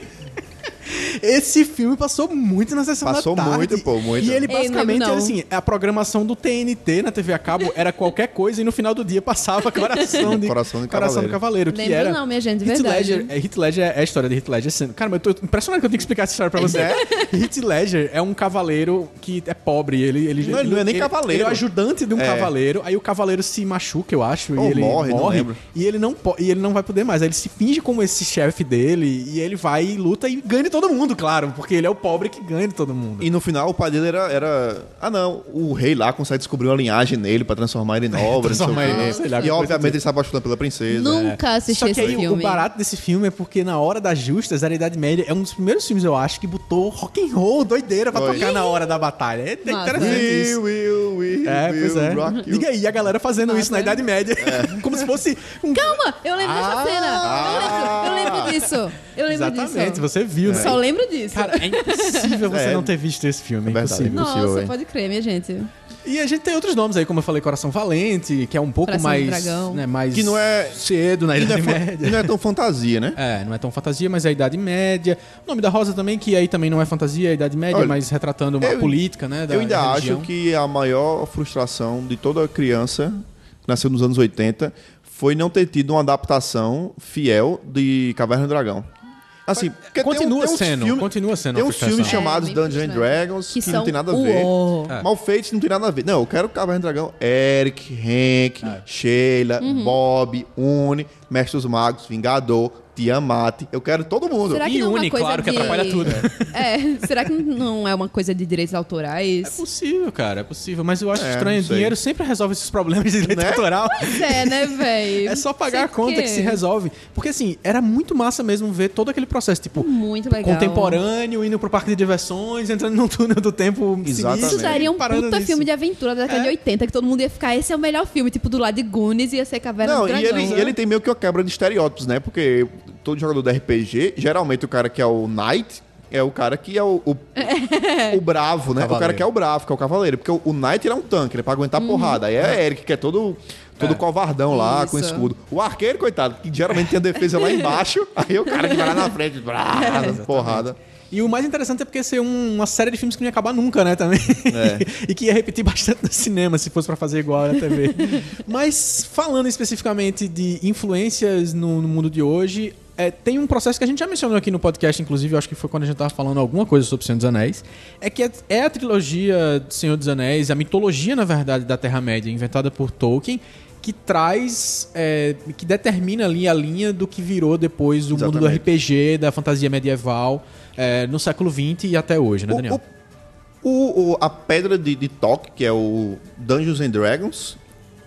esse filme passou muito na sessão Passou da tarde. muito, pô, muito. E ele basicamente era assim, a programação do TNT na TV a cabo era qualquer coisa e no final do dia passava Coração de, Coração de do Cavaleiro. Cavaleiro, que Lembro era... não, minha gente, de Heath verdade. Ledger, é, Heath Ledger é a história de Heath Ledger. Cara, mas eu tô impressionado que eu tenho que explicar essa história pra você. É? Heath Ledger é um cavaleiro que é pobre, ele... ele Não, ele não é nem cavaleiro. Ele é o ajudante de um É. cavaleiro, aí o cavaleiro se machuca, eu acho, Ou e ele morre, não lembro. e ele não e ele não vai poder mais. Aí ele se finge como esse chefe dele e ele vai e luta e ganha de todo mundo, claro, porque ele é o pobre que ganha de todo mundo. E no final o pai dele era, era. Ah, não. O rei lá consegue descobrir uma linhagem nele pra transformar ele em nobre, sei o Transformar ele, sei lá, E obviamente ele se apaixonando pela princesa. Nunca assisti Só que esse aí o- filme. o barato desse filme é porque na hora das justas, a Idade Média é um dos primeiros filmes, eu acho, que botou rock and roll, doideira, pra Foi. tocar na hora da batalha. É é interessante We isso. will, we É, will pois é. Diga aí, a galera fazendo Massa. isso na Idade Média. Como se fosse um... Calma, eu lembro dessa Ah! cena. Eu lembro, eu lembro disso. Eu lembro Exatamente, disso. você viu, né? Só lembro disso. Cara, é impossível você É. não ter visto esse filme. É, É verdade. impossível. Nossa, hein? pode crer, minha gente. E a gente tem outros nomes aí, como eu falei, Coração Valente, que é um pouco Coração mais, Dragão. né, mais Que não é- cedo na não, Idade é, Média. não é tão fantasia, né? É, não é tão fantasia, mas é a Idade Média. O nome da Rosa também, que aí também não é fantasia, é a Idade Média, Olha, mas retratando uma eu- política, né? Da Eu ainda acho que a maior frustração de toda criança que nasceu nos anos 80 foi não ter tido uma adaptação fiel de Caverna do Dragão. Assim, porque tem um- Continua tem sendo, filme- continua sendo Tem uns filmes chamados É, Dungeons and. Dragons Que que, não tem nada a ver. uó. É. Mal feitos não tem nada a ver. Não, eu quero Caverna do Dragão. Eric, Hank, É. Sheila, Uhum. Bob, Uni, Mestre dos Magos, Vingador, Tiamat. Eu quero todo mundo. Será que E não é uma Uni, coisa claro, que de... atrapalha tudo. É, será que não é uma coisa de direitos É autorais? possível, cara, é possível. Mas eu acho É, estranho. Dinheiro sempre resolve esses problemas de direito Né? autoral. Pois é, né, velho? É só pagar Sei a conta que se resolve. Porque assim, era muito massa mesmo ver todo aquele processo, tipo, Muito legal. contemporâneo, indo pro parque de diversões, entrando no túnel do tempo. Exatamente. Isso daria um puta nisso. filme de aventura da década É. de 80, que todo mundo ia ficar, esse é o melhor filme, tipo, do lado de Goonies ia ser Caverna Não, do e Dragão. ele, e ele tem meio que uma quebra de estereótipos, né? Porque todo jogador de RPG, geralmente o cara que é o Knight é o cara que é o, o, o bravo, né? O cara Cavaleiro. que é o bravo, que é o cavaleiro. Porque o, o Knight ele é um tanque, ele é pra aguentar porrada. Aí é Eric, que é todo, todo covardão lá, com Isso. escudo. O arqueiro, coitado, que geralmente tem a defesa lá embaixo, aí o cara que vai lá na frente, brá, porrada. E o mais interessante é porque ser um- uma série de filmes que não ia acabar nunca, né, também. e que ia repetir bastante no cinema se fosse pra fazer igual na TV. Mas falando especificamente de influências no, no mundo de hoje, é, tem um processo que a gente já mencionou aqui no podcast, inclusive, eu acho que foi quando a gente tava falando alguma coisa sobre o Senhor dos Anéis, é que é, é a trilogia do Senhor dos Anéis, a mitologia, na verdade, da Terra-média, inventada por Tolkien, que traz, é, que determina ali a linha do que virou depois o mundo do. RPG, da fantasia medieval, é, no século XX e até hoje, né, O- Daniel? O, o- a pedra de, de toque, que é o Dungeons and Dragons,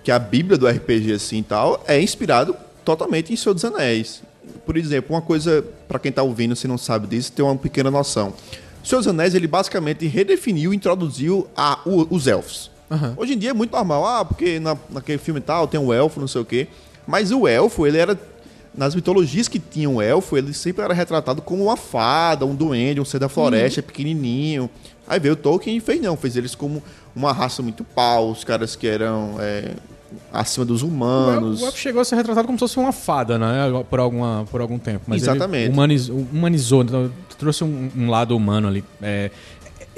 que é a bíblia do RPG assim e tal, é inspirado totalmente em Senhor dos Anéis. Por exemplo, uma coisa, pra quem tá ouvindo, se não sabe disso, tem uma pequena noção. Senhor dos Anéis, ele basicamente redefiniu e introduziu a, o- os elfos. Hoje em dia é muito normal, ah, porque na, naquele filme tal tem um elfo, não sei o quê. Mas o elfo, ele era nas mitologias que tinham um elfo, ele sempre era retratado como uma fada, um duende, um ser da floresta, pequenininho. Aí veio o Tolkien e fez não, fez eles como uma raça muito pau, os caras que eram é, acima dos humanos. O elfo chegou a ser retratado como se fosse uma fada, né? Por, alguma, por algum tempo. Mas Exatamente. Ele humaniz- humanizou, então, trouxe um, um lado humano ali. É,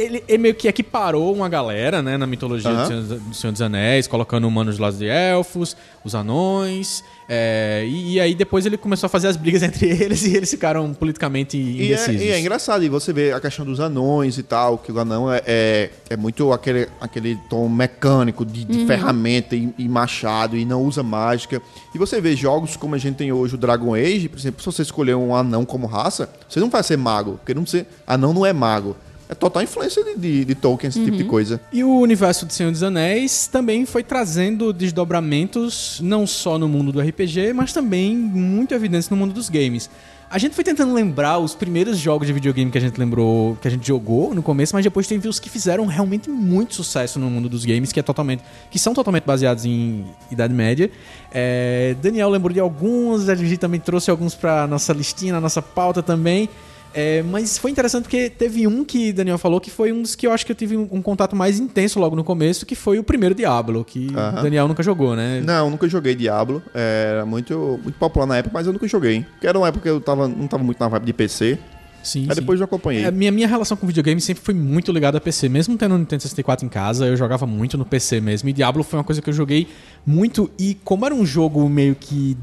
ele, ele meio que equiparou uma galera, né? Na mitologia Aham. do, Senhor, do Senhor dos Anéis, colocando humanos do lado de elfos, os anões. é, e, e aí depois ele começou a fazer as brigas entre eles e eles ficaram politicamente E é, indecisos. e é engraçado, e você vê a questão dos anões e tal, que o anão é, é, é muito aquele, aquele tom mecânico de, de ferramenta e, e machado e não usa mágica. E você vê jogos como a gente tem hoje o Dragon Age, por exemplo, se você escolher um anão como raça, você não vai ser mago, porque não ser, anão não é mago. É total influência de, de, de Tolkien, esse tipo de coisa. E o universo do Senhor dos Anéis também foi trazendo desdobramentos não só no mundo do RPG, mas também muito evidentes no mundo dos games. A gente foi tentando lembrar os primeiros jogos de videogame que a gente lembrou, que a gente jogou no começo, mas depois teve os que fizeram realmente muito sucesso no mundo dos games, que é totalmente, que são totalmente baseados em Idade Média. É, Daniel lembrou de alguns, a gente também trouxe alguns pra nossa listinha, na nossa pauta também. É, mas foi interessante porque teve um que Daniel falou que foi um dos que eu acho que eu tive um, um contato mais intenso logo no começo, que foi o primeiro Diablo, que. Daniel nunca jogou, né? Não, nunca joguei Diablo. Era muito, muito popular na época, mas eu nunca joguei. Porque era uma época que eu tava, não tava muito na vibe de PC. Sim, Aí sim. depois eu acompanhei. A minha, minha relação com videogame sempre foi muito ligada a PC. Mesmo tendo um Nintendo 64 em casa, eu jogava muito no PC mesmo. E Diablo foi uma coisa que eu joguei muito. E como era um jogo meio que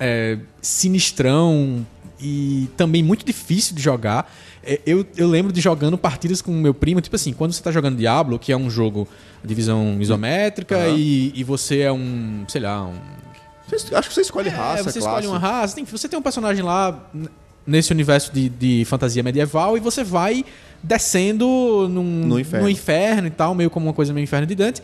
é, sinistrão e também muito difícil de jogar, é, eu, eu lembro de jogando partidas com o meu primo. Tipo assim, quando você tá jogando Diablo, que é um jogo de visão isométrica Aham. e, e você é um, sei lá, um Você- acho que você escolhe raça, é, você classe. escolhe uma raça, tem, você tem um personagem lá nesse universo de, de fantasia medieval e você vai descendo num, No inferno. no inferno e tal, meio como uma coisa meio inferno de Dante.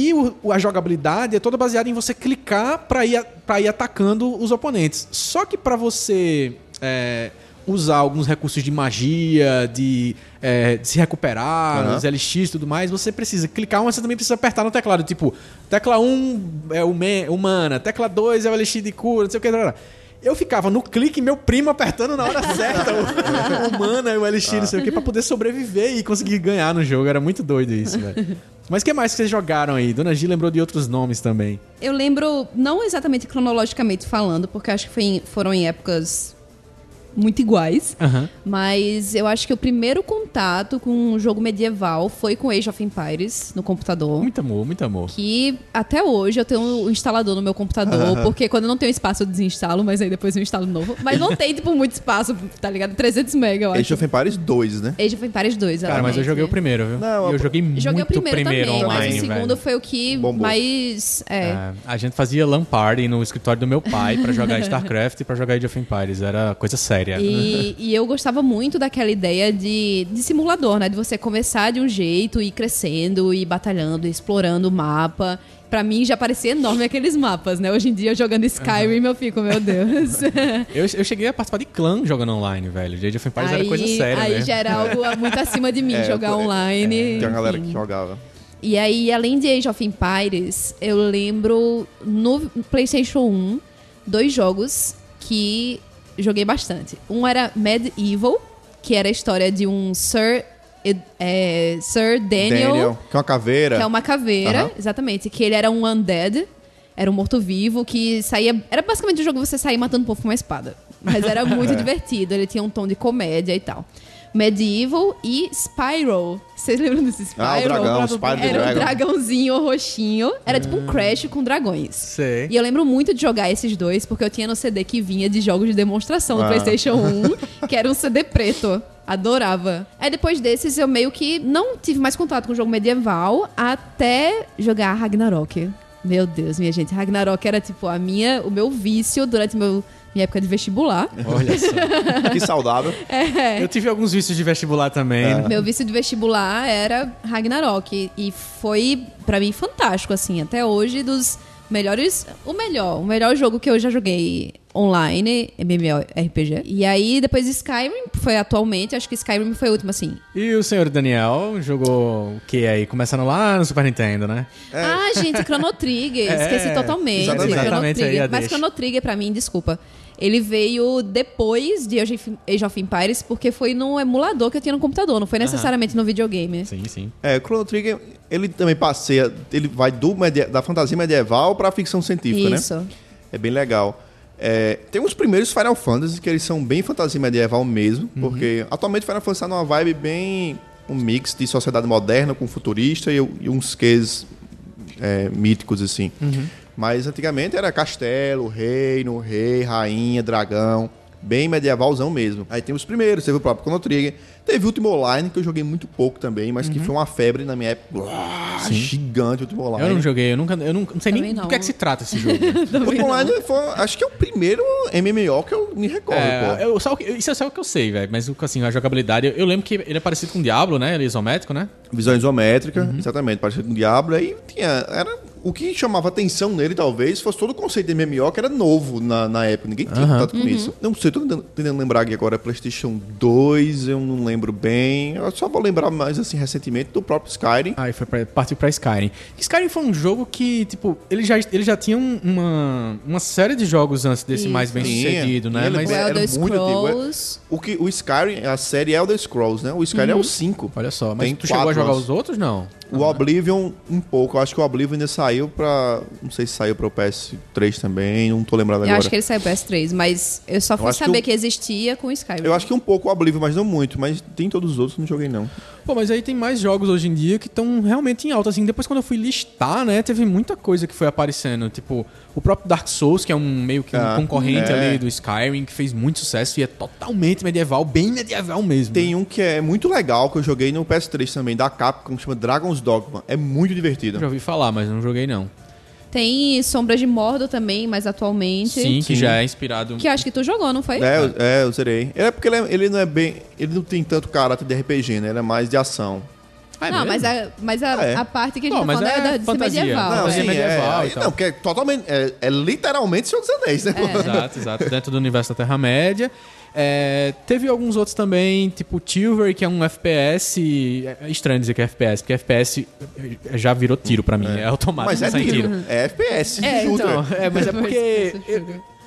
E o- a jogabilidade é toda baseada em você clicar pra ir, pra ir atacando os oponentes. Só que pra você é, usar alguns recursos de magia, de, é, de se recuperar, Aham. os LX e tudo mais, você precisa clicar, mas você também precisa apertar no teclado. Tipo, tecla 1 é humana, tecla 2 é o LX de cura, não sei o que. blá, blá. Eu ficava no clique, meu primo apertando na hora certa o, o mana e o LX, não sei o que, pra poder sobreviver e conseguir ganhar no jogo. Era muito doido isso, velho. Mas que mais que vocês jogaram aí? Dona G lembrou de outros nomes também. Eu lembro, não exatamente cronologicamente falando, porque acho que em- foram em épocas muito iguais. Aham. Mas eu acho que o primeiro contato com um jogo medieval foi com Age of Empires no computador. Muito amor, muito amor. Que até hoje eu tenho um instalador no meu computador, porque quando eu não tenho espaço eu desinstalo, mas aí depois eu instalo novo. Mas não tem, tipo, muito espaço, tá ligado? 300 mega, eu acho. Age of Empires 2, né? Age of Empires 2, Cara, mas eu joguei o primeiro, viu? Não, E eu eu- joguei muito Joguei o primeiro, também, online, mas o segundo velho. foi o que Bombou. mais. É. É, a gente fazia LAN party no escritório do meu pai pra jogar StarCraft e pra jogar Age of Empires. Era coisa séria. E, e eu gostava muito daquela ideia de, de simulador, né? De você começar de um jeito, ir crescendo, ir batalhando, explorando o mapa. Pra mim já parecia enorme aqueles mapas, né? Hoje em dia, jogando Skyrim, eu fico, meu Deus. Eu, eu cheguei a participar de clã jogando online, velho. Age of Empires era coisa séria, aí né? já era algo muito acima de mim, É, jogar eu- online. Tem uma galera que jogava. E aí, além de Age of Empires, eu lembro no PlayStation 1 dois jogos que joguei bastante. Um era Medieval, que era a história de um Sir, é, Sir Daniel, que é uma caveira. que é uma caveira, Aham. exatamente, que ele era um undead, era um morto-vivo que saía. Era basicamente um jogo você saía matando o povo com uma espada. Mas era muito divertido, ele tinha um tom de comédia e tal. Medieval e Spyro. Vocês lembram desse Spyro? Ah, o dragão, Spyro the Era um dragãozinho roxinho. Era tipo um Crash com dragões. Sei. E eu lembro muito de jogar esses dois, porque eu tinha no CD que vinha de jogos de demonstração do Ah. PlayStation 1, que era um CD preto. Adorava. Aí depois desses eu meio que não tive mais contato com o jogo medieval até jogar Ragnarok. Meu Deus, minha gente, Ragnarok era tipo a minha, o meu vício durante meu, minha época de vestibular. Olha só. Que saudável. É. Eu tive alguns vícios de vestibular também. É. né? Meu vício de vestibular era Ragnarok. E foi, pra mim, fantástico, assim. Até hoje, dos melhores... O melhor. O melhor jogo que eu já joguei online, MMORPG. E aí, depois Skyrim, foi atualmente. Acho que Skyrim foi o último, assim. E o senhor Daniel jogou o que aí? Começando lá no Super Nintendo, né? Ah, gente, Chrono Trigger. É, Esqueci totalmente. exatamente. Chrono Exatamente, aí a Trigger. Mas deixa. Chrono Trigger, pra mim, desculpa. Ele veio depois de Age of- Empires, porque foi no emulador que eu tinha no computador, não foi necessariamente no videogame. Sim, sim. É, o Chrono Trigger, ele também passeia, ele vai do da fantasia medieval pra ficção científica, Isso. né? É bem legal. É, tem os primeiros Final Fantasy que eles são bem fantasia medieval mesmo, Uhum. porque atualmente Final Fantasy tá numa vibe bem um mix de sociedade moderna com futurista e, e uns ques é, míticos assim. Uhum. Mas antigamente era castelo, reino, rei, rainha, dragão, bem medievalzão mesmo. Aí tem os primeiros, teve o próprio Chrono Trigger, teve o Ultima Online que eu joguei muito pouco também, mas que foi uma febre na minha época, Uau, gigante o Ultima Online. Uhum. Eu não joguei, eu nunca. Eu não, não sei nem Também não. do que é que se trata esse jogo. O Ultima Online foi, acho que é o primeiro MMO que eu me recordo, É, pô. eu, só, isso é só o que eu sei, velho. Mas assim, a jogabilidade. Eu, eu lembro que ele é parecido com o Diablo, né? Ele é isométrico, né? Visão isométrica, Uhum. exatamente, parecido com o Diablo. Aí tinha. Era, o que chamava atenção nele, talvez, fosse todo o conceito de MMO, que era novo na, na época. Ninguém tinha Aham. contato com isso. Não sei, tô tentando, lembrar aqui agora. PlayStation 2, eu não lembro bem. Eu só vou lembrar mais, assim, recentemente, do próprio Skyrim. Aí foi pra, partiu pra Skyrim. Skyrim foi um jogo que, tipo, ele já, ele já tinha um- uma, uma série de jogos antes desse Isso. mais bem sucedido, né? Ele Mas O era Elder muito antigo, é. Scrolls. O, que, o Skyrim, a série Elder Scrolls, né? O Skyrim é o 5. olha só, mas Tem tu chegou a jogar anos. os outros? Não. O Oblivion, um pouco. Eu acho que o Oblivion ainda saiu pra. Não sei se saiu pra o PS3 também, não tô lembrado Eu agora. acho que ele saiu PS3, mas eu só fui que saber o- que, existia com o Skyrim. Eu acho que um pouco o Oblivion, mas não muito. Mas tem todos os outros, não joguei não. Pô, mas aí tem mais jogos hoje em dia que estão realmente em alta. Assim, depois quando eu fui listar, né, teve muita coisa que foi aparecendo. Tipo, o próprio Dark Souls, que é um meio que um Ah, concorrente é. ali do Skyrim, que fez muito sucesso e é totalmente medieval, bem medieval mesmo. Tem um que é muito legal, que eu joguei no PS3 também, da Capcom, que chama Dragon's Dogma. É muito divertido. Já ouvi falar, mas não joguei não. Tem Sombras de Mordor também, mais atualmente. Sim, que Sim. já é inspirado. Que acho que tu jogou, não foi? É, eu, é, eu zerei. É porque ele, é- ele não é bem. Ele não tem tanto caráter de RPG, né? Ele é mais de ação. Ah, é não, mesmo? mas, a, mas a, É. a parte que a gente Não, tá falando é, é da de ser fantasia. medieval. Não, é. sim, medieval e tal. Não, porque é totalmente. É, é literalmente Senhor dos Anéis, né? Exato, exato. Dentro do universo da Terra-média. É, teve alguns outros também, tipo Tilbury, que é um FPS. É estranho dizer que é FPS, porque FPS já virou tiro pra mim. É, automático, Mas é tiro. tiro. É FPS. É, shooter. Então, é, mas é porque.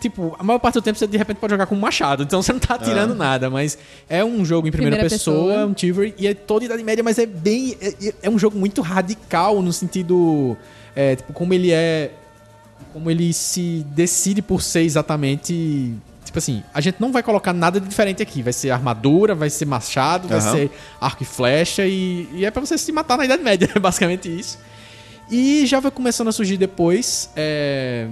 Tipo, a maior parte do tempo você de repente pode jogar com um machado, então você não tá atirando nada, mas é um jogo em primeira, Primeira pessoa, pessoa. um Tilbury, e é toda Idade Média, mas é bem. É, é um jogo muito radical no sentido. É, tipo, como ele é. Como ele se decide por ser exatamente. Tipo assim, a gente não vai colocar nada de diferente aqui. Vai ser armadura, vai ser machado, vai Aham. ser arco e flecha e, e é pra você se matar na Idade Média, é basicamente isso. E já vai começando a surgir depois, é,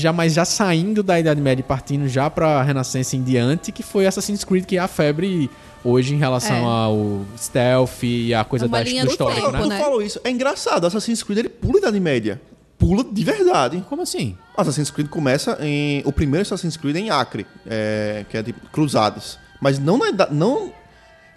já mas já saindo da Idade Média e partindo já pra Renascença em diante, que foi Assassin's Creed, que é a febre hoje em relação É. ao stealth e a coisa É da, linha do histórico, tempo, né? Tu né? falou isso. É engraçado. Assassin's Creed ele pula a Idade Média. Pula de verdade. Como assim? Assassin's Creed começa em. O primeiro Assassin's Creed é em Acre, é, que é de Cruzadas. Mas não na idade. Não,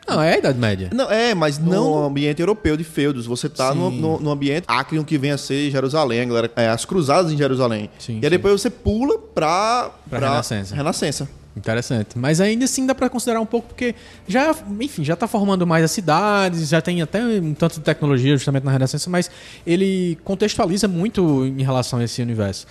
Não, é a Idade Média. não, é, mas não no ambiente europeu de feudos. Você tá no, no, no ambiente Acre, que vem a ser Jerusalém, a galera, é, as Cruzadas em Jerusalém. Sim, e aí sim. depois você pula pra. Pra Renascença. Renascença. Interessante. Mas ainda assim dá pra considerar um pouco, porque já, enfim, já tá formando mais as cidades, já tem até um tanto de tecnologia justamente na Renascença, mas ele contextualiza muito em relação a esse universo.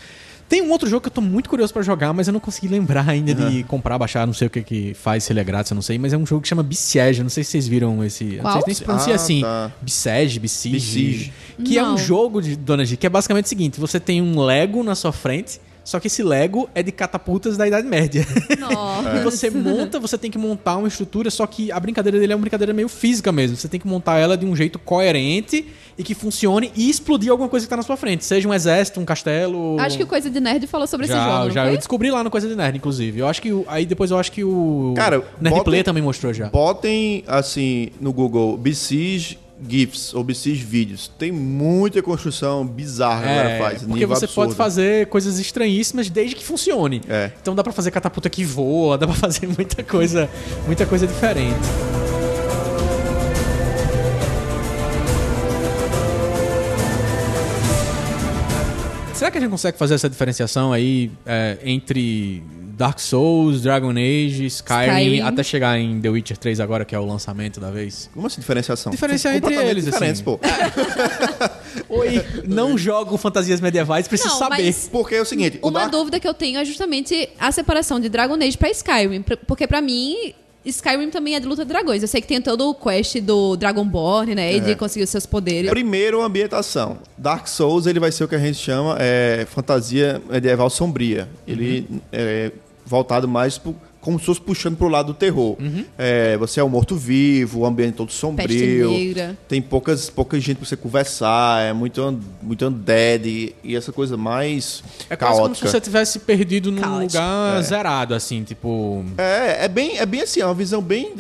Tem um outro jogo que eu tô muito curioso pra jogar, mas eu não consegui lembrar ainda de comprar, baixar, não sei o que que faz, se ele é grátis, eu não sei, mas é um jogo que chama Besiege, não sei se vocês viram esse... eu Não sei Qual? se nem se pronuncia Ah, assim. tá. Besiege, Besiege. Besiege. Que é um Não. jogo de Dona G, que é basicamente o seguinte, você tem um Lego na sua frente, só que esse Lego é de catapultas da Idade Média. Nossa. E você monta, você tem que montar uma estrutura, só que a brincadeira dele é uma brincadeira meio física mesmo. Você tem que montar ela de um jeito coerente e que funcione e explodir alguma coisa que tá na sua frente. Seja um exército, um castelo. Acho que o Coisa de Nerd falou sobre esse já, jogo, não já foi? eu descobri lá no Coisa de Nerd, inclusive. Eu acho que aí depois eu acho que o Cara, Nerd botem- Play também mostrou já. Botem, assim, no Google Besiege GIFs ou Besiege Vídeos. Tem muita construção bizarra que a galera faz. É, porque nível você absurdo. pode fazer coisas estranhíssimas desde que funcione. É. Então dá pra fazer catapulta que voa, dá pra fazer muita coisa, muita coisa diferente. Será que a gente consegue fazer essa diferenciação aí é, entre Dark Souls, Dragon Age, Skyrim, Skyrim. até chegar em The Witcher 3 agora, que é o lançamento da vez? Como assim diferenciação? Diferenciar entre eles, diferentes, assim. pô. Oi, não jogo fantasias medievais, preciso Não, saber. mas- Porque é o seguinte, o Uma Dark- dúvida que eu tenho é justamente a separação de Dragon Age pra Skyrim. Porque pra mim, Skyrim também é de luta de dragões. Eu sei que tem todo o quest do Dragonborn, né? E de conseguir os seus poderes. Primeiro, ambientação. Dark Souls, ele vai ser o que a gente chama é, fantasia medieval sombria. Ele Uhum. é voltado mais pro, como se fosse puxando pro lado do terror. Uhum. É, você é um morto-vivo, o ambiente todo sombrio. Tem poucas, pouca gente pra você conversar, é muito, un- muito undead e, e essa coisa mais É quase como se caótica. você tivesse perdido num Caótico. lugar zerado, assim, tipo. É, é bem, é bem assim, é uma visão bem...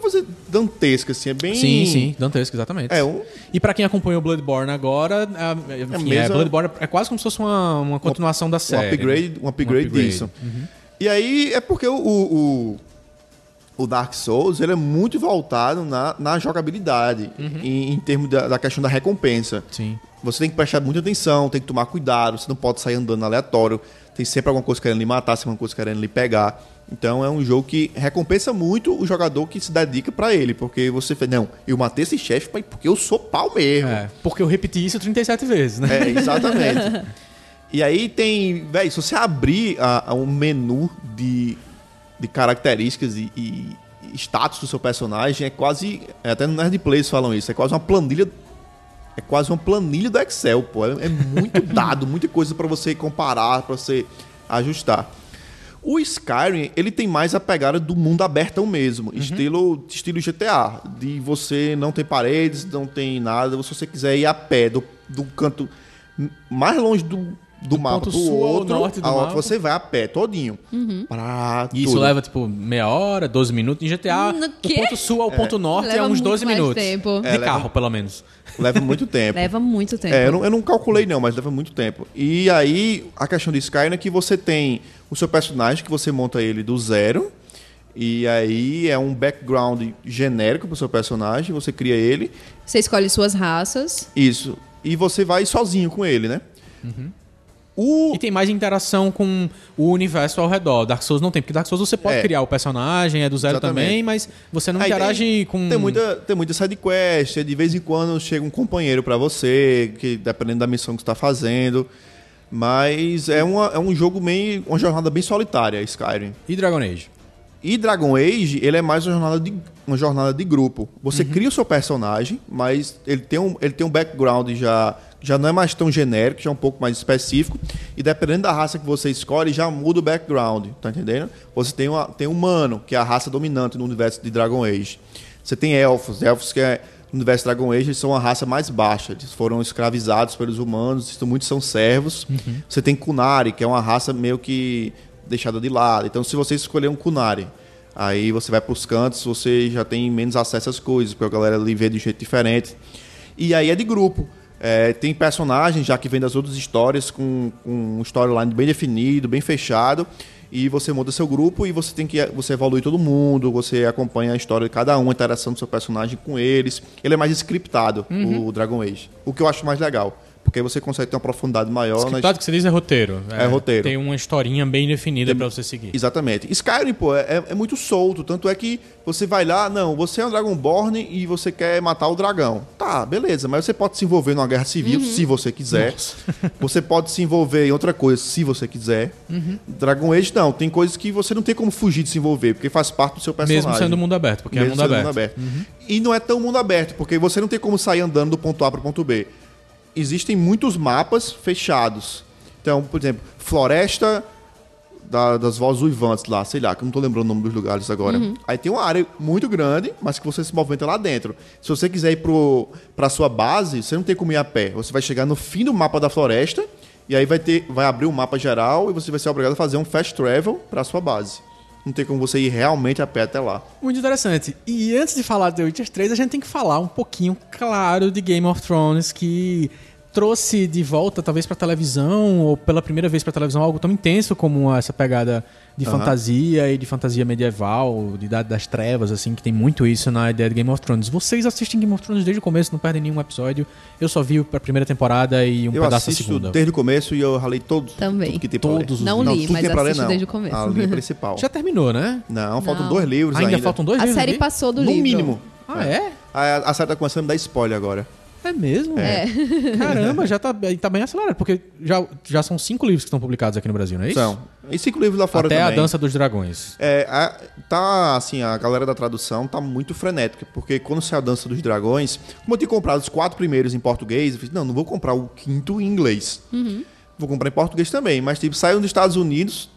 vou dizer dantesca, assim, é bem... Sim, sim, dantesco, exatamente. É, um, E pra quem acompanhou Bloodborne agora, é, enfim, é, mesma- Bloodborne é quase como se fosse uma, uma continuação da um série. upgrade, né? um upgrade, disso. E aí é porque o, o, o Dark Souls ele é muito voltado na, na jogabilidade, em, em termos da, da questão da recompensa. Sim. Você tem que prestar muita atenção, tem que tomar cuidado, você não pode sair andando aleatório, tem sempre alguma coisa querendo lhe matar, sempre alguma coisa querendo lhe pegar. Então é um jogo que recompensa muito o jogador que se dedica pra ele, porque você fala, não, eu matei esse chefe porque eu sou pau mesmo. É, porque eu repeti isso 37 vezes, né? É, exatamente. e aí tem, velho, se você abrir a, a um menu de, de características e, e status do seu personagem, é quase, é, até no Nerd Plays falam isso, é quase uma planilha, é quase uma planilha do Excel, pô. É, é muito dado, muita coisa pra você comparar, pra você ajustar. O Skyrim, ele tem mais a pegada do mundo abertão mesmo, estilo, estilo GTA, de você não tem paredes, não tem nada, se você quiser ir a pé do, do canto mais longe do, do, mapa ponto pro sul ao outro, norte do a- mapa. você vai a pé todinho. Pra E isso tudo. leva, tipo, meia hora, 12 minutos. Em GTA, No do quê? ponto sul ao ponto norte é Leva uns muito 12 mais minutos. tempo. De É, leva- carro, pelo menos. Leva muito tempo. Leva muito tempo. É, eu não, eu não calculei não, mas leva muito tempo. E aí, a questão de Skyrim é que você tem o seu personagem, que você monta ele do zero, e aí é um background genérico pro seu personagem, você cria ele, Você escolhe suas raças. isso, e você vai sozinho com ele, né? O... E tem mais interação com o universo ao redor. Dark Souls não tem, porque Dark Souls você pode É. criar o personagem, é do zero Exatamente. também, mas você não Aí interage tem, com. Tem muita, tem muita sidequest, de vez em quando chega um companheiro pra você, que dependendo da missão que você tá fazendo. Mas é, uma, é um jogo meio. uma jornada bem solitária, Skyrim. E Dragon Age? E Dragon Age, ele é mais uma jornada de, uma jornada de grupo. Você Uhum. cria o seu personagem, mas ele tem, um, ele tem um background já já não é mais tão genérico, já é um pouco mais específico. E dependendo da raça que você escolhe, já muda o background, tá entendendo? Você tem, uma, tem humano, que é a raça dominante no universo de Dragon Age. Você tem elfos, elfos que é, no universo Dragon Age eles são a raça mais baixa. Eles foram escravizados pelos humanos, muitos são servos. Você tem Kunari, que é uma raça meio que deixada de lado. Então, se você escolher um Kunari, aí você vai para os cantos, você já tem menos acesso às coisas, porque a galera ali vê de um jeito diferente. E aí é de grupo. É, tem personagens já que vem das outras histórias com, com um storyline bem definido, bem fechado. E você monta seu grupo e você tem que você evolui todo mundo, você acompanha a história de cada um, a interação do seu personagem com eles. Ele é mais scriptado, o Dragon Age. O que eu acho mais legal. Porque aí você consegue ter uma profundidade maior na Scriptado que você diz é roteiro. É roteiro. Tem uma historinha bem definida pra você seguir. Exatamente. Skyrim, pô, é, é muito solto. Tanto é que você vai lá, não, você é um Dragonborn e você quer matar o dragão. Tá, beleza, mas você pode se envolver numa guerra civil se você quiser. Você pode se envolver em outra coisa se você quiser. Dragon Age, não, tem coisas que você não tem como fugir de se envolver, porque faz parte do seu personagem. Mesmo sendo mundo aberto, porque é Mesmo mundo sendo aberto. E não é tão mundo aberto, porque você não tem como sair andando do ponto A para o ponto B. Existem muitos mapas fechados. Então, por exemplo, floresta da- das vozes uivantes lá, sei lá, que eu não tô lembrando o nome dos lugares agora. Aí tem uma área muito grande, mas que você se movimenta lá dentro. Se você quiser ir pro, pra sua base, você não tem como ir a pé. Você vai chegar no fim do mapa da floresta e aí vai, ter, vai abrir o mapa geral e você vai ser obrigado a fazer um fast travel pra sua base. Não tem como você ir realmente a pé até lá. Muito interessante. E antes de falar de The Witcher 3, a gente tem que falar um pouquinho, claro, de Game of Thrones, que trouxe de volta, talvez pra televisão, ou pela primeira vez pra televisão, algo tão intenso como essa pegada de Aham. fantasia e de fantasia medieval, de Idade das Trevas, assim, que tem muito isso na ideia de Game of Thrones. Vocês assistem Game of Thrones desde o começo, não perdem nenhum episódio. Eu só vi a primeira temporada e um eu pedaço da segunda. desde o começo e eu ralei todos. Também. Tudo que tem. Todos os Não li, tudo mas pra ler, não. desde o começo. A linha principal. Já terminou, né? Não, faltam Não. dois livros Ainda, ainda. faltam dois A livros série ali? passou do No livro. mínimo. Ah, é? A, a série tá começando a me dar spoiler agora. É mesmo? É. Caramba, já tá, tá bem acelerado, porque já, já são cinco livros que estão publicados aqui no Brasil, não é isso? São. E cinco livros lá fora Até também. a Dança dos Dragões. É, a- tá, assim, a galera da tradução tá muito frenética, porque quando saiu a Dança dos Dragões, como eu tinha comprado os quatro primeiros em português, eu fiz, não, não vou comprar o quinto em inglês. Vou comprar em português também, mas tipo, saiu nos Estados Unidos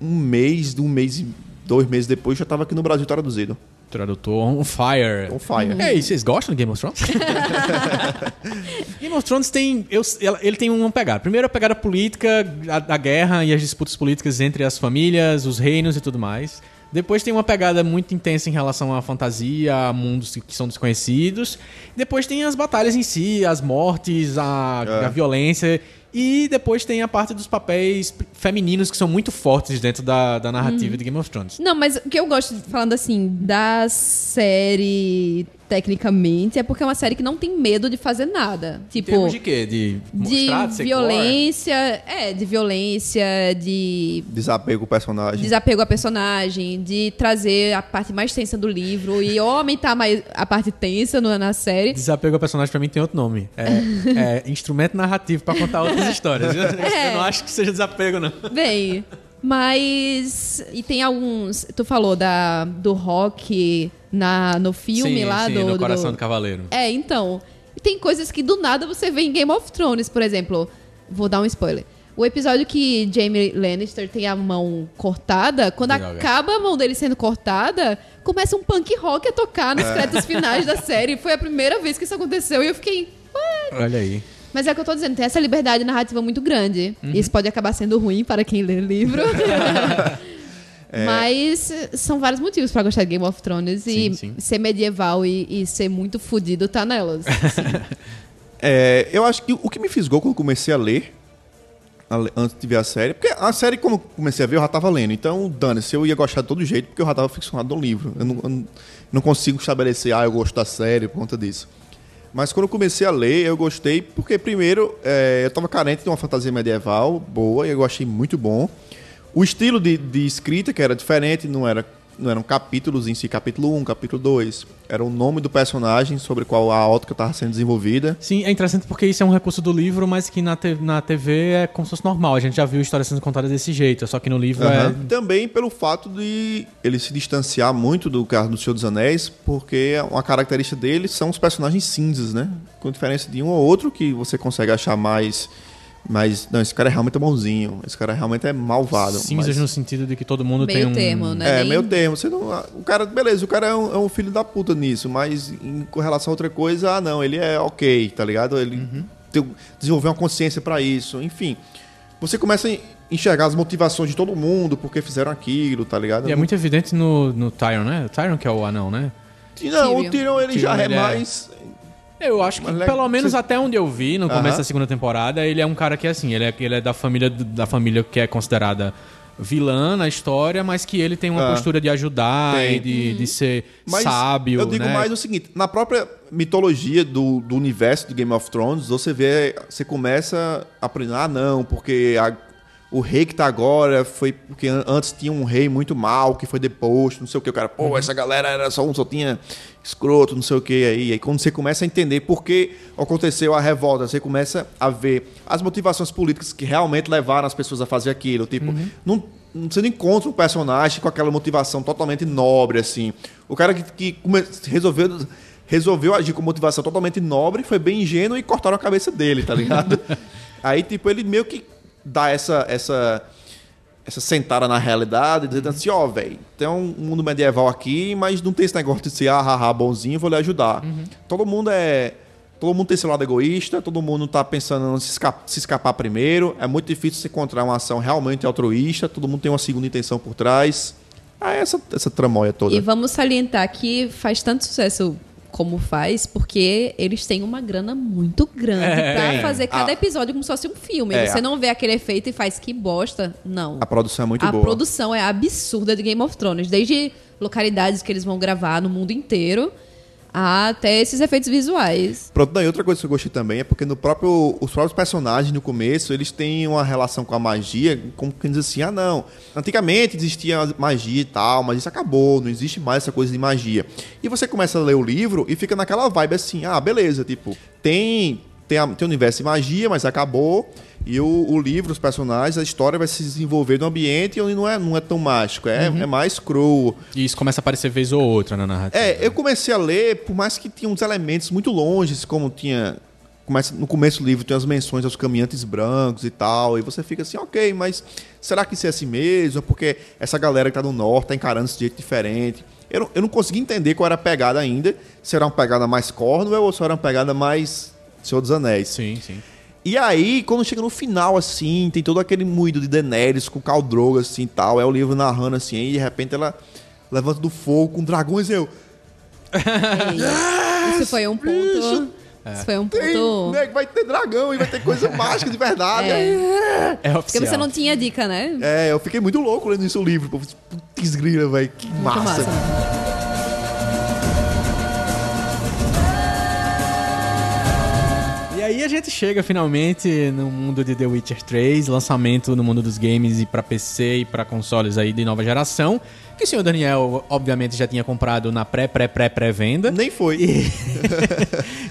um mês, um mês e dois meses depois já tava aqui no Brasil traduzido. Tradutor on fire. On fire. É, e vocês gostam de Game of Thrones? Game of Thrones tem. eu- ele tem uma pegada. Primeiro, a pegada política, a, da guerra e as disputas políticas entre as famílias, os reinos e tudo mais. Depois tem uma pegada muito intensa em relação à fantasia, a mundos que são desconhecidos. Depois tem as batalhas em si, as mortes, a, É. a violência. E depois tem a parte dos papéis femininos que são muito fortes dentro da, da narrativa de Game of Thrones. Não, mas o que eu gosto, falando assim, da série tecnicamente, é porque é uma série que não tem medo de fazer nada. Em Tipo, termos de quê? De mostrar, de violência, é, de violência, de Desapego ao personagem. desapego a personagem, de trazer a parte mais tensa do livro e aumentar mais a parte tensa no- na série. Desapego ao personagem pra mim tem outro nome. É, é instrumento narrativo pra contar outras histórias. Eu, É. eu não acho que seja desapego, não. Bem, mas. E tem alguns. Tu falou da, do rock na, no filme sim, lá sim, do. no do- Coração do Cavaleiro. É, então. Tem coisas que do nada você vê em Game of Thrones, por exemplo. Vou dar um spoiler. O episódio que Jaime Lannister tem a mão cortada, quando Legal, acaba a mão dele sendo cortada, começa um punk rock a tocar É. nos créditos finais da série. Foi a primeira vez que isso aconteceu e eu fiquei. "What?" Olha aí. Mas é o que eu tô dizendo, tem essa liberdade narrativa muito grande. Uhum. Isso pode acabar sendo ruim para quem lê livro. É. Mas são vários motivos pra gostar de Game of Thrones Sim, e sim. ser medieval e, e ser muito fudido tá nelas. É, eu acho que o que me fisgou quando comecei a ler, antes de ver a série, porque a série, como eu comecei a ver, eu já tava lendo. Então, dane-se, eu ia gostar de todo jeito, porque eu já tava ficcionado no livro. Eu não, eu não consigo estabelecer, ah, eu gosto da série por conta disso. Mas quando eu comecei a ler, eu gostei, porque primeiro, é, eu tava carente de uma fantasia medieval boa, e eu achei muito bom. O estilo de, de escrita, que era diferente, não era não eram capítulos em si, capítulo 1, capítulo 2. Era o nome do personagem sobre o qual a ótica estava sendo desenvolvida. Sim, é interessante porque isso é um recurso do livro, mas que na, te- na TV é como se fosse normal. A gente já viu histórias sendo contadas desse jeito, só que no livro Aham. é. Também pelo fato de ele se distanciar muito do caso do Senhor dos Anéis, porque uma característica dele são os personagens cinzas, né? Com diferença de um ou outro que você consegue achar mais. Mais não, esse cara é realmente bonzinho, esse cara realmente é malvado. Cinzas mas- no sentido de que todo mundo tem Meio um. termo, né? É, Nem- meio termo. Você não, o cara, beleza, o cara é um, é um filho da puta nisso, mas em com relação a outra coisa, ah, não, ele é ok, tá ligado? Ele Uhum. tem- desenvolveu uma consciência pra isso, enfim. Você começa a enxergar as motivações de todo mundo, porque fizeram aquilo, tá ligado? E é muito evidente no, no Tyron, né? O Tyron que é o anão, né? E Não, Tyrion. o Tyrion ele já Tyrion, é ele é- mais. Eu acho que, Mas pelo menos você- até onde eu vi, no começo Aham. da segunda temporada, ele é um cara que, assim, ele é, ele é da família da família que é considerada vilã na história, mas que ele tem uma Ah. postura de ajudar Tem. e de, de ser Mas sábio, eu digo né? mais o seguinte: na própria mitologia do, do universo do Game of Thrones, você vê, você começa a aprender, ah, não, porque a- o rei que tá agora foi porque an- antes tinha um rei muito mal que foi deposto, não sei o que. O cara, pô, essa galera era só um, só tinha escroto, não sei o que aí. Aí quando você começa a entender por que aconteceu a revolta, você começa a ver as motivações políticas que realmente levaram as pessoas a fazer aquilo. Tipo, não, não- você não encontra um personagem com aquela motivação totalmente nobre, assim. O cara que, que resolveu. Resolveu agir com motivação totalmente nobre, foi bem ingênuo e cortaram a cabeça dele, tá ligado? Aí, tipo, ele meio que dá essa, essa, essa sentada na realidade, dizendo assim, ó, velho, tem um mundo medieval aqui, mas não tem esse negócio de ser ah, ah, ah, bonzinho, vou lhe ajudar. Todo mundo é. Todo mundo tem seu lado egoísta, todo mundo tá pensando em se, esca- se escapar primeiro. É muito difícil você encontrar uma ação realmente altruísta, todo mundo tem uma segunda intenção por trás. Ah, essa, essa tramóia toda. E vamos salientar que faz tanto sucesso como faz, porque eles têm uma grana muito grande É, pra tem. fazer cada A- episódio como se fosse um filme. É, Você a- não vê aquele efeito e faz que bosta. Não. A produção é muito a boa. produção é absurda de Game of Thrones. Desde localidades que eles vão gravar no mundo inteiro até esses efeitos visuais. Pronto, daí outra coisa que eu gostei também é porque no próprio, os próprios personagens no começo, eles têm uma relação com a magia, como quem diz assim, ah não, antigamente existia magia e tal, mas isso acabou, não existe mais essa coisa de magia. E você começa a ler o livro e fica naquela vibe assim, ah, beleza, tipo, tem tem, a, tem o universo de magia, mas acabou. E o, o livro, os personagens, a história vai se desenvolver num ambiente onde não é, não é tão mágico, é, é mais cru. E isso começa a aparecer vez ou outra na narrativa. É, eu comecei a ler, por mais que tinha uns elementos muito longes, como tinha. Começa, no começo do livro tem as menções aos caminhantes brancos e tal, e você fica assim, ok, mas será que isso é assim mesmo? Porque essa galera que tá no norte tá encarando esse jeito diferente. Eu não, eu não consegui entender qual era a pegada ainda. Se era uma pegada mais Cornwell ou se era uma pegada mais Senhor dos Anéis. Sim, sim. E aí, quando chega no final, assim, tem todo aquele moído de Daenerys com Khal Drogo, assim, e tal. É o livro narrando, assim, e de repente ela levanta do fogo com dragões e eu... Isso foi um ponto. Isso foi um Tem, ponto. né, vai ter dragão e vai ter coisa mágica de verdade. É. É. É Porque oficial. você não tinha dica, né? É, eu fiquei muito louco lendo isso o livro. Putz, grila, velho. Que Muito massa. massa. Aí a gente chega finalmente no mundo de The Witcher 3, lançamento no mundo dos games e pra PC e pra consoles aí de nova geração, que o senhor Daniel obviamente já tinha comprado na pré pré pré pré-venda. Nem foi. E...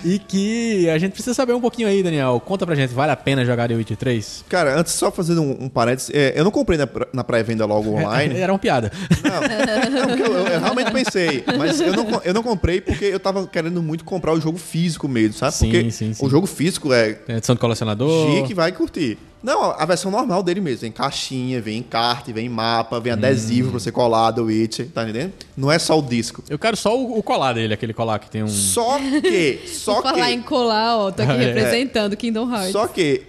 e que a gente precisa saber um pouquinho aí, Daniel. Conta pra gente, vale a pena jogar The Witcher 3? Cara, antes só fazendo um, um parênteses, é, eu não comprei na, pré- na pré-venda logo online. Era uma piada. Não, não porque eu, eu realmente pensei. Mas eu não, eu não comprei porque eu tava querendo muito comprar o jogo físico mesmo, sabe? Sim, porque sim, sim. o jogo físico é Tem edição de colecionador. chique, vai curtir. Não, a versão normal dele mesmo. Vem caixinha, vem encarte, vem mapa, vem adesivo pra você colar do Witcher, tá entendendo? Não é só o disco. Eu quero só o, o colar dele, aquele colar que tem um. Só que, só Por falar que, em colar, ó, tô aqui É. representando Kingdom Hearts. só que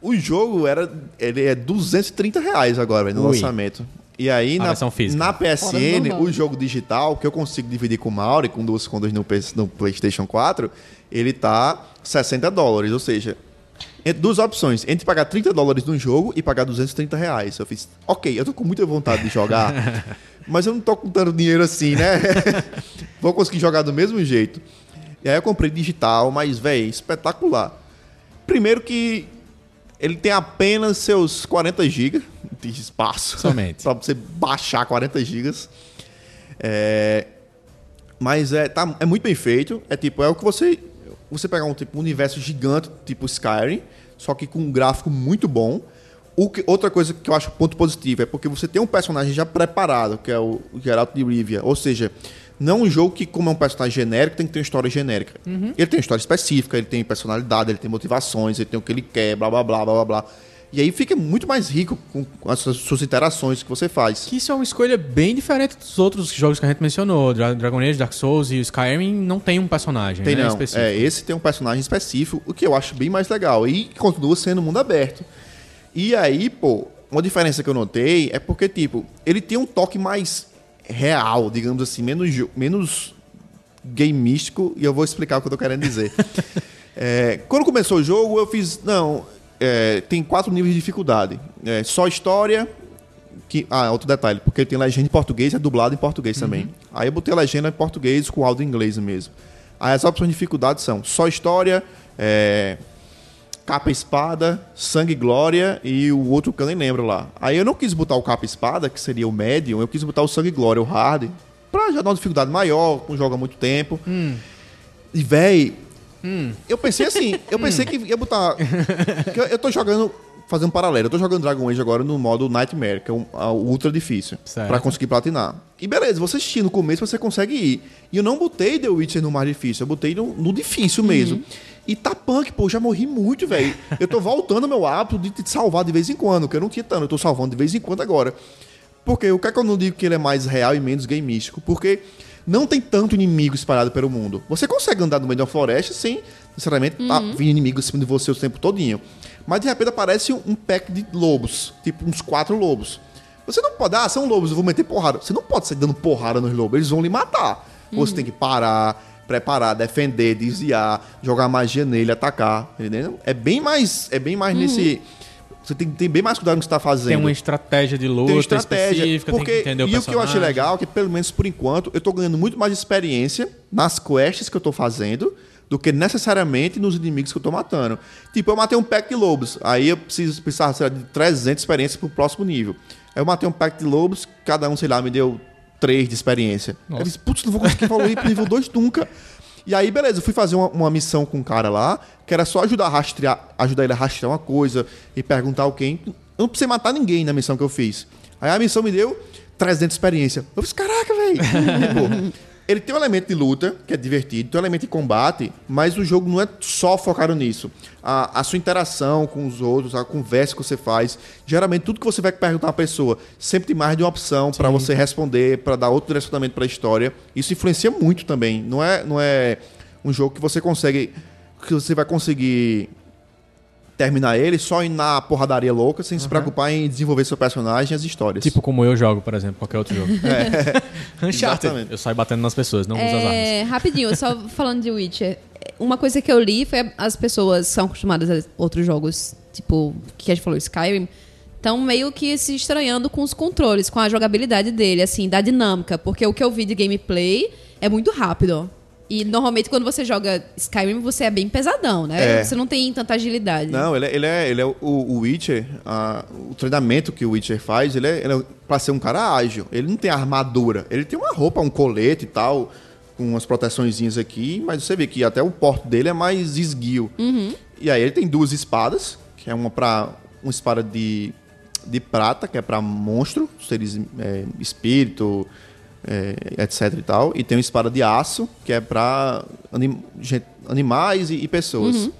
o jogo era, ele é 230 reais agora, velho, no Ui. lançamento. E aí, na, na PSN, o jogo digital, que eu consigo dividir com o Mauri, com duas contas no, no PlayStation 4, ele tá 60 dólares. Ou seja, entre duas opções: entre pagar 30 dólares no jogo e pagar 230 reais. Eu fiz, ok, eu tô com muita vontade de jogar, mas eu não tô com tanto dinheiro assim, né? Vou conseguir jogar do mesmo jeito. E aí eu comprei digital, mas, velho, espetacular. Primeiro que ele tem apenas seus 40 GB de espaço. Somente. pra você baixar 40 GB. É, mas é, tá, é muito bem feito. É tipo, é o que você. Você pegar um tipo um universo gigante, tipo Skyrim, só que com um gráfico muito bom. Que- outra coisa que eu acho ponto positivo é porque você tem um personagem já preparado, que é o Geralt de Rivia. Ou seja, não é um jogo que, como é um personagem genérico, tem que ter uma história genérica. Ele tem uma história específica, ele tem personalidade, ele tem motivações, ele tem o que ele quer, blá blá blá blá blá blá. E aí fica muito mais rico com, as suas, interações que você faz. Que isso é uma escolha bem diferente dos outros jogos que a gente mencionou. Dra- Dragon Age, Dark Souls e Skyrim não tem um personagem, Tem né? não. específico. É, esse tem um personagem específico, o que eu acho bem mais legal. E continua sendo mundo aberto. E aí, pô, uma diferença que eu notei é porque, tipo, ele tem um toque mais real, digamos assim, menos, menos game místico, e eu vou explicar o que eu tô querendo dizer. É, quando começou o jogo, eu fiz. Não, é, tem quatro níveis de dificuldade. É, só história. Que, ah, outro detalhe, porque ele tem legenda em português e é dublado em português também. Aí eu botei a legenda em português com áudio em inglês mesmo. Aí as opções de dificuldade são só história, é, capa e espada, sangue e glória e o outro que eu nem lembro lá. Aí eu não quis botar o capa espada, que seria o médium, eu quis botar o sangue e glória, o hard, pra já dar uma dificuldade maior, não joga muito tempo. E, véi, eu pensei assim, eu pensei que ia botar. que eu, eu tô jogando. Fazendo um paralelo, eu tô jogando Dragon Age agora no modo Nightmare, que é um, ultra difícil, pra conseguir platinar. E beleza, você assistir no começo você consegue ir. E eu não botei The Witcher no mais difícil, eu botei no, no difícil mesmo. E tá punk, pô, já morri muito, velho. Eu tô voltando ao meu hábito de te salvar de vez em quando, que eu não tinha tanto, eu tô salvando de vez em quando agora. Porque o que é que eu não digo que ele é mais real e menos game místico? Porque não tem tanto inimigo espalhado pelo mundo. Você consegue andar no meio de uma floresta sem necessariamente tá vindo inimigo em cima de você o tempo todinho. Mas de repente aparece um, pack de lobos, tipo uns quatro lobos. Você não pode, ah, são lobos, eu vou meter porrada. Você não pode sair dando porrada nos lobos, eles vão lhe matar. Você tem que parar, preparar, defender, desviar, jogar magia nele, atacar, entendeu? É bem mais, é bem mais nesse você tem que ter bem mais cuidado no que você está fazendo Tem uma estratégia de luta tem estratégia. específica, Porque, tem que entender o e o que eu achei legal é que, pelo menos por enquanto, eu tô ganhando muito mais experiência nas quests que eu tô fazendo do que necessariamente nos inimigos que eu tô matando. Tipo, eu matei um pack de lobos, aí eu preciso precisar sei lá, de 300 experiências pro próximo nível. Aí eu matei um pack de lobos, cada um, sei lá, me deu 3 de experiência. Aí Eu disse, putz, não vou conseguir evoluir pro nível 2 nunca. E aí, beleza, eu fui fazer uma, uma missão com um cara lá, que era só ajudar a rastrear, ajudar ele a rastrear uma coisa e perguntar quem. Eu não precisei matar ninguém na missão que eu fiz. Aí a missão me deu 300 de experiência. Eu fiz, caraca, velho. Ele tem um elemento de luta, que é divertido, tem um elemento de combate, mas o jogo não é só focado nisso. A, a sua interação com os outros, a conversa que você faz, geralmente tudo que você vai perguntar a pessoa, sempre tem mais de uma opção para você responder, para dar outro direcionamento para a história. Isso influencia muito também. Não é, não é um jogo que você consegue que você vai conseguir terminar ele só indo na porradaria louca, sem se preocupar em desenvolver seu personagem e as histórias. Tipo como eu jogo, por exemplo, qualquer outro jogo. Uncharted. Exatamente. Eu saio batendo nas pessoas, não uso as armas. É, rapidinho, só falando de Witcher. Uma coisa que eu li foi as pessoas são acostumadas a outros jogos, tipo, que a gente falou, Skyrim, estão meio que se estranhando com os controles, com a jogabilidade dele, assim, da dinâmica. Porque o que eu vi de gameplay é muito rápido. E normalmente quando você joga Skyrim, você é bem pesadão, né? É. Você não tem tanta agilidade. Não, ele é, ele é, ele é o, o Witcher, a- o treinamento que o Witcher faz, ele é, ele é pra ser um cara ágil. Ele não tem armadura, ele tem uma roupa, um colete e tal, com umas proteçõezinhas aqui, mas você vê que até o porte dele é mais esguio. E aí ele tem duas espadas, que é uma pra. uma espada de, de prata, que é pra monstro, seres é, espírito, é, etc e tal, e tem uma espada de aço, que é pra anim- animais e, e pessoas.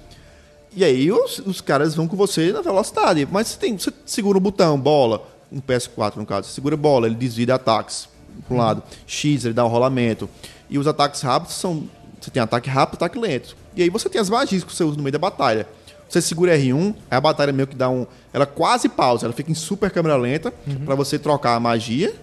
E aí os, os caras vão com você na velocidade. Mas você, tem, você segura o botão, bola, um PS4 no caso, você segura bola, ele desvia de ataques para um lado. X, ele dá um rolamento. E os ataques rápidos são. Você tem ataque rápido ataque lento. E aí você tem as magias que você usa no meio da batalha. Você segura R1, aí a batalha meio que dá um. Ela quase pausa, ela fica em super câmera lenta para você trocar a magia.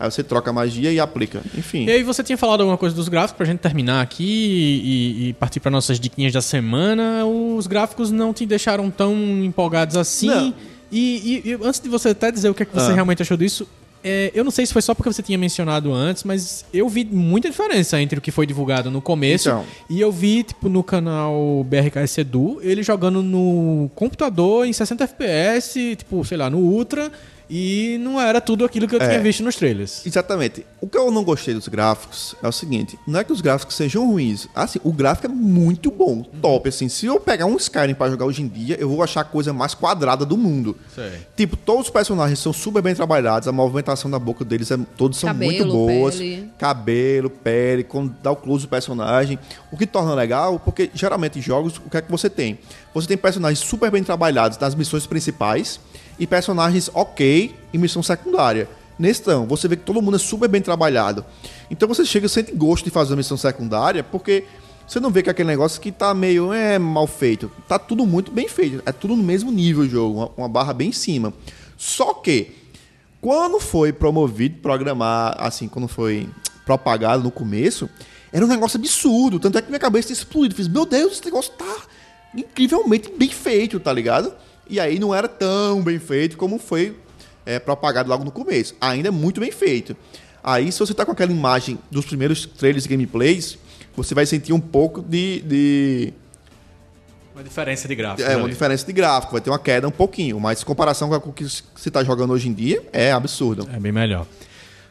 Aí você troca a magia e aplica. Enfim. E aí você tinha falado alguma coisa dos gráficos pra gente terminar aqui e, e partir para nossas diquinhas da semana. Os gráficos não te deixaram tão empolgados assim. Não. E, e- e antes de você até dizer o que, é que você Ah. realmente achou disso, é, eu não sei se foi só porque você tinha mencionado antes, mas eu vi muita diferença entre o que foi divulgado no começo Então. e eu vi, tipo, no canal BRKS Edu, ele jogando no computador em 60 FPS, tipo, sei lá, no Ultra. E não era tudo aquilo que eu É. tinha visto nos trailers. Exatamente. O que eu não gostei dos gráficos é o seguinte: não é que os gráficos sejam ruins. Assim, o gráfico é muito bom, top. Assim, se eu pegar um Skyrim pra jogar hoje em dia, eu vou achar a coisa mais quadrada do mundo. Sei. Tipo, todos os personagens são super bem trabalhados, a movimentação da boca deles é, todos são Cabelo, muito boas. pele. Cabelo, pele, quando dá o close do personagem. O que torna legal, porque geralmente em jogos, o que é que você tem? Você tem personagens super bem trabalhados nas missões principais e personagens ok em missão secundária. Nesse não, você vê que todo mundo é super bem trabalhado. Então você chega e sente gosto de fazer a missão secundária, porque você não vê que é aquele negócio que tá meio é, mal feito. Tá tudo muito bem feito. É tudo no mesmo nível o jogo, uma, uma barra bem em cima. Só que, quando foi promovido, programar, assim, quando foi propagado no começo, era um negócio absurdo. Tanto é que minha cabeça tinha explodido. Fiz, meu Deus, esse negócio tá incrivelmente bem feito, tá ligado? E aí não era tão bem feito como foi é, propagado logo no começo. Ainda é muito bem feito. Aí, se você tá com aquela imagem dos primeiros trailers e gameplays, você vai sentir um pouco de- de Uma diferença de gráfico. é, uma ali. diferença de gráfico, vai ter uma queda um pouquinho, mas em comparação com o que você está jogando hoje em dia, é absurdo. É bem melhor.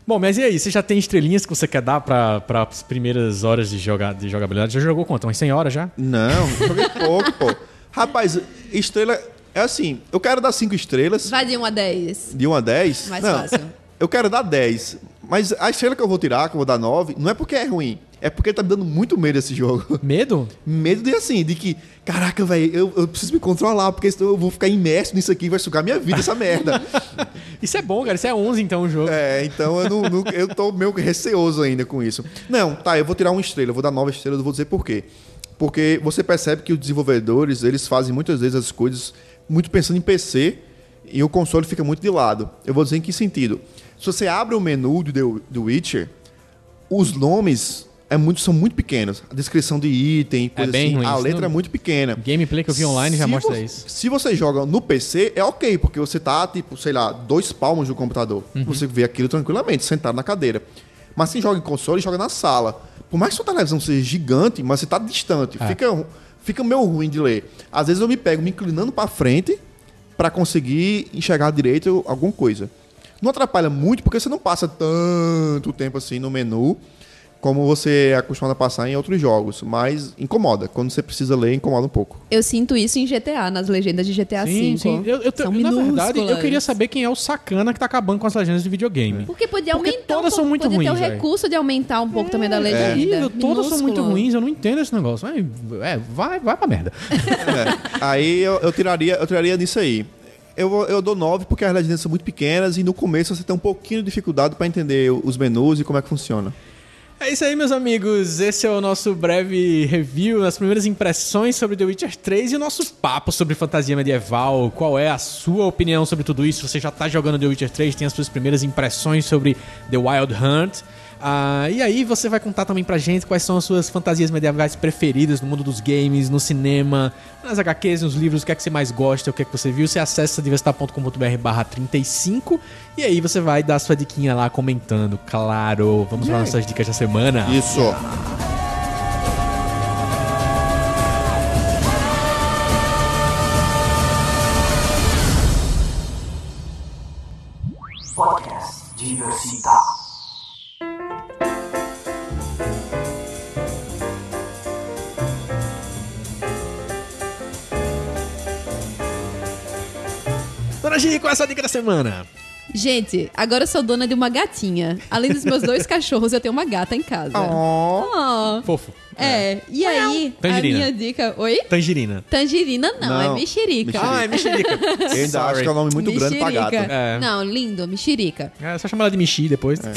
Bom, mas e aí? Você já tem estrelinhas que você quer dar para as primeiras horas de, joga, de jogabilidade? Já jogou quanto? Umas 100 horas já? Não, joguei pouco, pô. Rapaz, estrela é assim, eu quero dar 5 estrelas Vai de 1 a 10. de 1 a 10. Mais não, fácil. Eu quero dar 10, mas a estrela que eu vou tirar, que eu vou dar 9, não é porque é ruim, é porque tá me dando muito medo esse jogo. Medo? Medo de assim, de que, caraca, velho, eu, eu preciso me controlar, porque senão eu vou ficar imerso nisso aqui e vai sugar minha vida essa merda. Isso é bom, cara. Isso é 11 então o jogo. É, então eu, não, não- eu tô meio receoso ainda com isso. Não, tá, eu vou tirar uma estrela, eu vou dar nove estrelas, eu vou dizer por quê. Porque você percebe que os desenvolvedores, eles fazem muitas vezes as coisas muito pensando em PC e o console fica muito de lado. Eu vou dizer em que sentido. Se você abre o menu do, The- Witcher, os nomes é muito, são muito pequenos. A descrição de item, coisa bem assim, ruim, a letra não- é muito pequena. Gameplay que eu vi online já Se mostra vo- isso. Se você joga no PC, é ok, porque você tá, tipo, sei lá, dois palmos do computador. Uhum. Você vê aquilo tranquilamente, sentado na cadeira. Mas se joga em console, joga na sala. Por mais que sua televisão seja gigante, mas você tá distante. É. Fica, fica meio ruim de ler. Às vezes eu me pego me inclinando pra frente pra conseguir enxergar direito alguma coisa. Não atrapalha muito, porque você não passa tanto tempo assim no menu como você é acostumado a passar em outros jogos. Mas incomoda. Quando você precisa ler, incomoda um pouco. Eu sinto isso em GTA, nas legendas de GTA V. Eu, eu, São na verdade, eu queria saber quem é o sacana que tá acabando com as legendas de videogame. Porque podia Porque aumentar todas um são pouco, muito podia ter o ruins, recurso de aumentar um pouco também da É legenda. horrível, todas são muito Minúsculo. ruins, eu não entendo esse negócio. Vai, é, vai, vai pra merda. É. Aí eu, eu tiraria, eu tiraria nisso aí. Eu, eu dou 9 porque as legendas são muito pequenas e no começo você tem um pouquinho de dificuldade para entender os menus e como é que funciona. É isso aí, meus amigos. Esse é o nosso breve review, as primeiras impressões sobre The Witcher 3 e o nosso papo sobre fantasia medieval. Qual é a sua opinião sobre tudo isso? Você já tá jogando The Witcher 3, tem as suas primeiras impressões sobre The Wild Hunt. Ah, e aí você vai contar também pra gente quais são as suas fantasias medievais preferidas no mundo dos games, no cinema, nas HQs, nos livros, o que é que você mais gosta, o que é que você viu. Você acessa diversitar.com.br barra 35 e aí você vai dar sua diquinha lá comentando, claro. Vamos para nossas dicas da semana. Isso. Gi, qual é a sua dica da semana? Gente, agora eu sou dona de uma gatinha. Além dos meus dois cachorros, eu tenho uma gata em casa. Oh. Fofo. É, e aí, Tangerina. a minha dica... Oi? Tangerina. Tangerina não, Não, é mexerica. mexerica. Ah, é mexerica. Eu ainda acho que é um nome muito grande pra gato. Mexerica. É. Não, lindo, mexerica. É só chamar ela de Michi depois.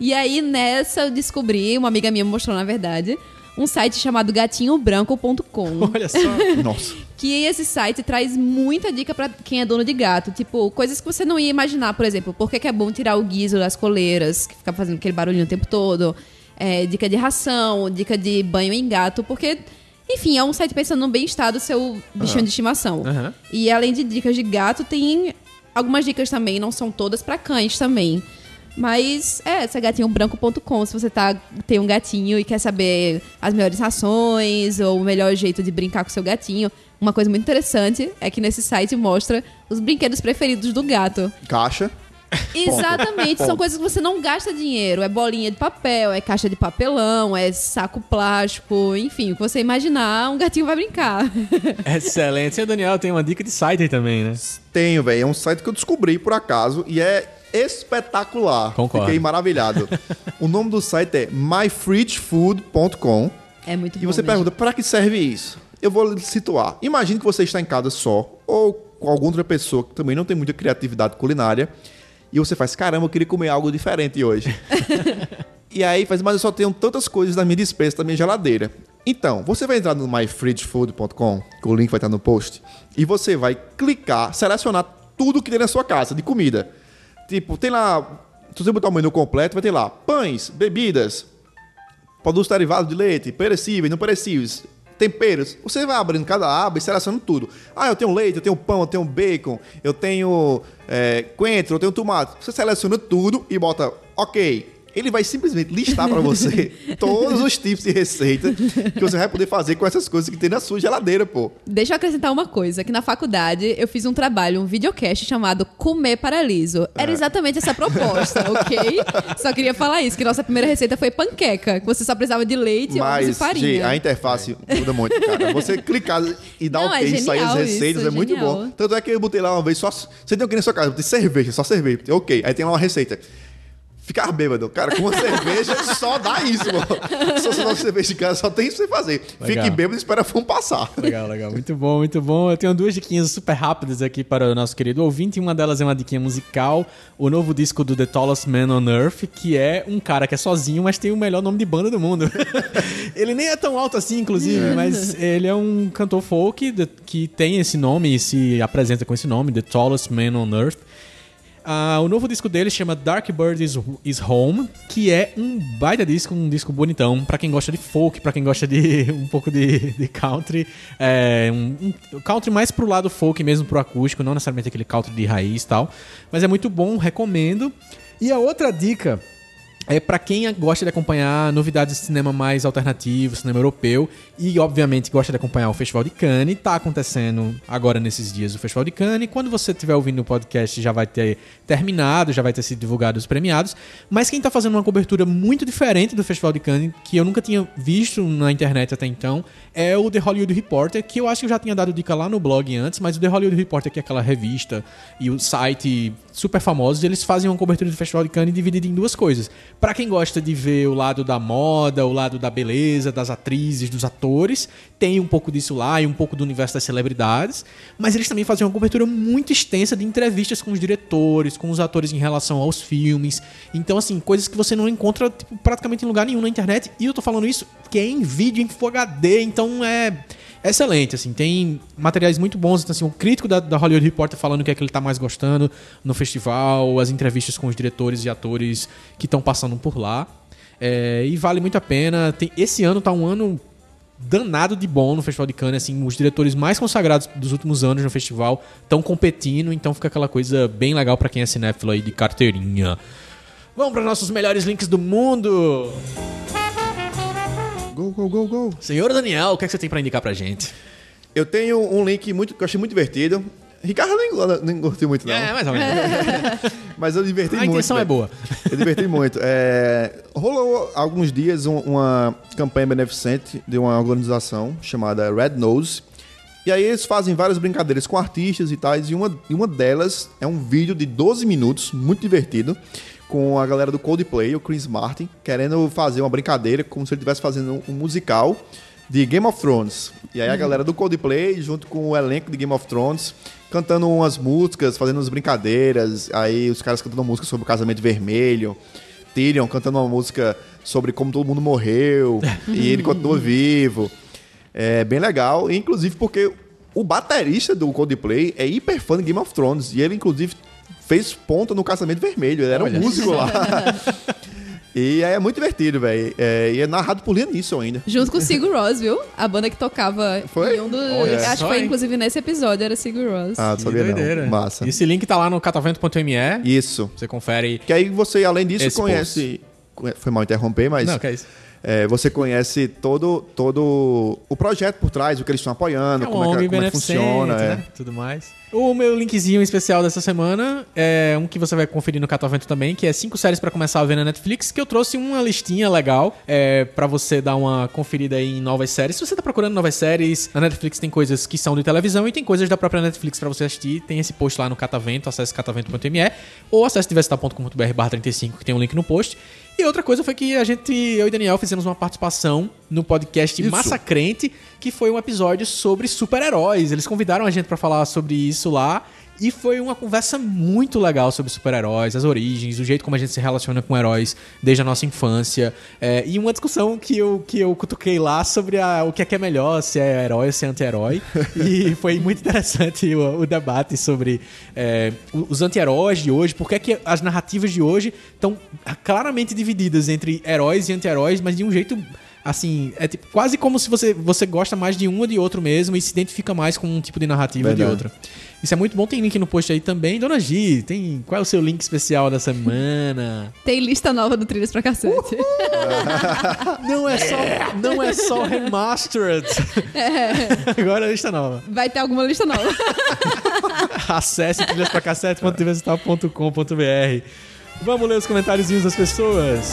E aí, nessa, eu descobri, uma amiga minha me mostrou, na verdade, um site chamado gatinhobranco.com. Olha só. Nossa. Que esse site traz muita dica pra quem é dono de gato. Tipo, coisas que você não ia imaginar, por exemplo, por que que é bom tirar o guiso das coleiras, que fica fazendo aquele barulhinho o tempo todo. É, dica de ração, dica de banho em gato, porque, enfim, é um site pensando no bem-estar do seu bichinho de estimação. Aham. E além de dicas de gato, tem algumas dicas também, não são todas pra cães também. Mas é, essa é gatinhobranco.com, se você tá, tem um gatinho e quer saber as melhores rações ou o melhor jeito de brincar com seu gatinho. Uma coisa muito interessante é que nesse site mostra os brinquedos preferidos do gato. Caixa. Exatamente, são coisas que você não gasta dinheiro. É bolinha de papel, é caixa de papelão, é saco plástico, enfim, o que você imaginar, um gatinho vai brincar. Excelente. E o Daniel tem uma dica de site aí também, né? Tenho, velho. É um site que eu descobri por acaso e é espetacular. Concordo. Fiquei maravilhado. o nome do site é myfridgefood.com É muito e você mesmo. pergunta, para que serve isso? Eu vou lhe situar. Imagine que você está em casa só ou com alguma outra pessoa que também não tem muita criatividade culinária e você faz, caramba, eu queria comer algo diferente hoje. E aí faz, mas eu só tenho tantas coisas na minha dispensa, da minha geladeira. Então, você vai entrar no myfridgefood.com, que o link vai estar no post, e você vai clicar, selecionar tudo que tem na sua casa de comida. Tipo, tem lá, se você botar o menu completo, vai ter lá pães, bebidas, produtos derivados de leite, perecíveis, não perecíveis, temperos. Você vai abrindo cada aba e selecionando tudo. Ah, eu tenho leite, eu tenho pão, eu tenho bacon, eu tenho é, coentro, eu tenho tomate. Você seleciona tudo e bota OK. Ele vai simplesmente listar para você todos os tipos de receita que você vai poder fazer com essas coisas que tem na sua geladeira, pô. Deixa eu acrescentar uma coisa, que na faculdade eu fiz um trabalho, um videocast chamado Comer Paraliso. Era É. exatamente essa proposta, ok? Só queria falar isso, que nossa primeira receita foi panqueca, que você só precisava de leite, ovos e Mas, farinha. Gi, a interface muda muito, cara. Você clicar e dar Não, OK é e sair as genial receitas isso, é muito genial. bom. Tanto é que eu botei lá uma vez só. Você tem o que na sua casa? Eu botei cerveja, só cerveja. Botei, ok. Aí tem lá uma receita. Ficar bêbado. Cara, com uma cerveja só dá isso, mano. Se você não cerveja de casa, só tem isso pra fazer. Legal. Fique bêbado e espera a fome passar. Legal, legal. Muito bom, muito bom. Eu tenho duas diquinhas super rápidas aqui para o nosso querido ouvinte. Uma delas é uma diquinha musical. O novo disco do The Tallest Man on Earth, que é um cara que é sozinho, mas tem o melhor nome de banda do mundo. ele nem é tão alto assim, inclusive, mas ele é um cantor folk que tem esse nome e se apresenta com esse nome, The Tallest Man on Earth. Ah, o novo disco dele chama Dark Bird is, is Home, que é um baita disco, um disco bonitão, pra quem gosta de folk, pra quem gosta de um pouco de, de country, é, um, um country mais pro lado folk mesmo, pro acústico, não necessariamente aquele country de raiz e tal, mas é muito bom, recomendo. E a outra dica é pra quem gosta de acompanhar novidades de cinema mais alternativo, cinema europeu e obviamente gosta de acompanhar o Festival de Cannes, tá acontecendo agora nesses dias o Festival de Cannes. Quando você estiver ouvindo o podcast já vai ter terminado, já vai ter sido divulgado os premiados, mas quem tá fazendo uma cobertura muito diferente do Festival de Cannes, que eu nunca tinha visto na internet até então, é o The Hollywood Reporter, que eu acho que eu já tinha dado dica lá no blog antes, mas o The Hollywood Reporter, que é aquela revista e o site super famosos, eles fazem uma cobertura do Festival de Cannes dividida em duas coisas. Pra quem gosta de ver o lado da moda, o lado da beleza, das atrizes, dos atores, tem um pouco disso lá e um pouco do universo das celebridades, mas eles também fazem uma cobertura muito extensa de entrevistas com os diretores, com os atores em relação aos filmes. Então, assim, coisas que você não encontra tipo, praticamente em lugar nenhum na internet. E eu tô falando isso que é em vídeo, em Full HD, então é excelente, assim, tem materiais muito bons, então, assim, o crítico da, da Hollywood Reporter falando o que é que ele tá mais gostando no festival, as entrevistas com os diretores e atores que estão passando por lá, É, e vale muito a pena, tem, esse ano tá um ano danado de bom no Festival de Cannes, assim, os diretores mais consagrados dos últimos anos no festival estão competindo, então fica aquela coisa bem legal pra quem é cinéfilo aí de carteirinha. Vamos para nossos melhores links do mundo! Go, go, go, go. Senhor Daniel, o que, é que você tem pra indicar pra gente? Eu tenho um link muito, que eu achei muito divertido. Ricardo nem, nem curtiu muito, não. É, mais ou menos. Mas eu diverti A muito. intenção é velho. boa. Eu diverti muito. É, rolou há alguns dias um- uma campanha beneficente de uma organização chamada Red Nose. E aí eles fazem várias brincadeiras com artistas e tais. E uma, e uma delas é um vídeo de 12 minutos, muito divertido, com a galera do Coldplay, o Chris Martin, querendo fazer uma brincadeira como se ele estivesse fazendo um musical de Game of Thrones. E aí a galera do Coldplay, junto com o elenco de Game of Thrones, cantando umas músicas, fazendo umas brincadeiras. Aí os caras cantando uma música sobre o casamento vermelho. Tyrion cantando uma música sobre como todo mundo morreu e ele continua vivo. É bem legal, inclusive porque o baterista do Coldplay é hiper fã de Game of Thrones e ele inclusive fez ponta no casamento vermelho, ele era Olha. um músico lá. e é muito divertido, velho. É, e é narrado por Liam Neeson ainda. Junto com o Sigur Rós, viu? A banda que tocava Foi? em um dos... Olha acho que foi hein? inclusive nesse episódio, era Sigur Rós. Ah, não Que sabia doideira. não. Massa. Esse link tá lá no catavento.me. Isso. Você confere. Que aí você, além disso, Esse conhece Foi mal interromper, mas. Não, que é isso. é, você conhece todo, todo o projeto por trás, o que eles estão apoiando, É um como, é que, como é que funciona. é. né? Tudo mais. O meu linkzinho especial dessa semana é um que você vai conferir no Catavento também, que é cinco séries pra começar a ver na Netflix, que eu trouxe uma listinha legal é, para você dar uma conferida aí em novas séries. Se você tá procurando novas séries, na Netflix tem coisas que são de televisão e tem coisas da própria Netflix pra você assistir. Tem esse post lá no Catavento, acesse catavento.me ou acesse diversitar.com.br barra 35, que tem um link no post. E outra coisa foi que a gente, eu e Daniel, fizemos uma participação no podcast Isso. Massacrente, que foi um episódio sobre super-heróis. Eles convidaram a gente pra falar sobre isso lá. E foi uma conversa muito legal sobre super-heróis, as origens, o jeito como a gente se relaciona com heróis desde a nossa infância. É, e uma discussão que eu, que eu cutuquei lá sobre a- o que é que é melhor, se é herói ou se é anti-herói. e foi muito interessante o, o debate sobre é, os anti-heróis de hoje, porque é que as narrativas de hoje estão claramente divididas entre heróis e anti-heróis, mas de um jeito assim, é tipo, quase como se você, você gosta mais de um ou de outro mesmo e se identifica mais com um tipo de narrativa ou de Verdade. outra. Isso é muito bom, tem link no post aí também. Dona Gi, tem, qual é o seu link especial da semana? Tem lista nova do Trilhas pra Cacete. Não é só, não é só remastered. Agora é a lista nova. Vai ter alguma lista nova. Acesse trilhaspracassete.diversital.com.br. Vamos ler os comentáriozinhos das pessoas.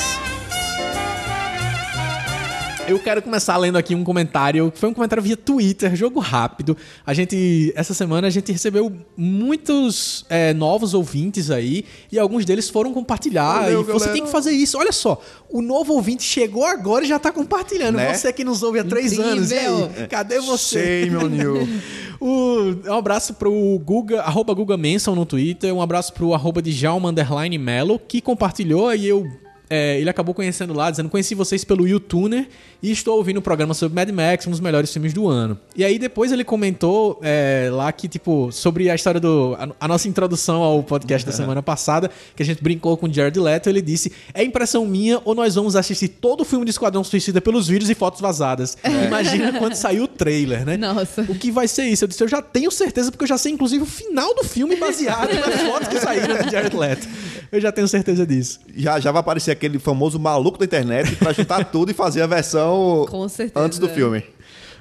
Eu quero começar lendo aqui um comentário, que foi um comentário via Twitter, jogo rápido. A gente, essa semana, a gente recebeu muitos é, novos ouvintes aí, e alguns deles foram compartilhar. Valeu, e você galera. tem que fazer isso. Olha só, o novo ouvinte chegou agora e já tá compartilhando. Né? Você que nos ouve há três Incrível. anos, e aí? Cadê você? On you. O- um abraço pro Guga, arroba Guga Manson no Twitter, um abraço pro arroba Djalma Underline Melo, que compartilhou e eu. É, ele acabou conhecendo lá, dizendo: Conheci vocês pelo YouTuner e estou ouvindo o programa sobre Mad Max, um dos melhores filmes do ano. E aí depois ele comentou é, lá que, tipo, sobre a história do. A, a nossa introdução ao podcast da semana passada, que a gente brincou com o Jared Leto, ele disse: É impressão minha ou nós vamos assistir todo o filme de Esquadrão Suicida pelos vídeos e fotos vazadas? Imagina quando saiu o trailer, né? Nossa. O que vai ser isso? Eu disse, eu já tenho certeza, porque eu já sei, inclusive, o final do filme baseado nas fotos que saíram do Jared Leto. Eu já tenho certeza disso. Já, já vai aparecer aquele famoso maluco da internet pra juntar tudo e fazer a versão Com certeza. antes do filme.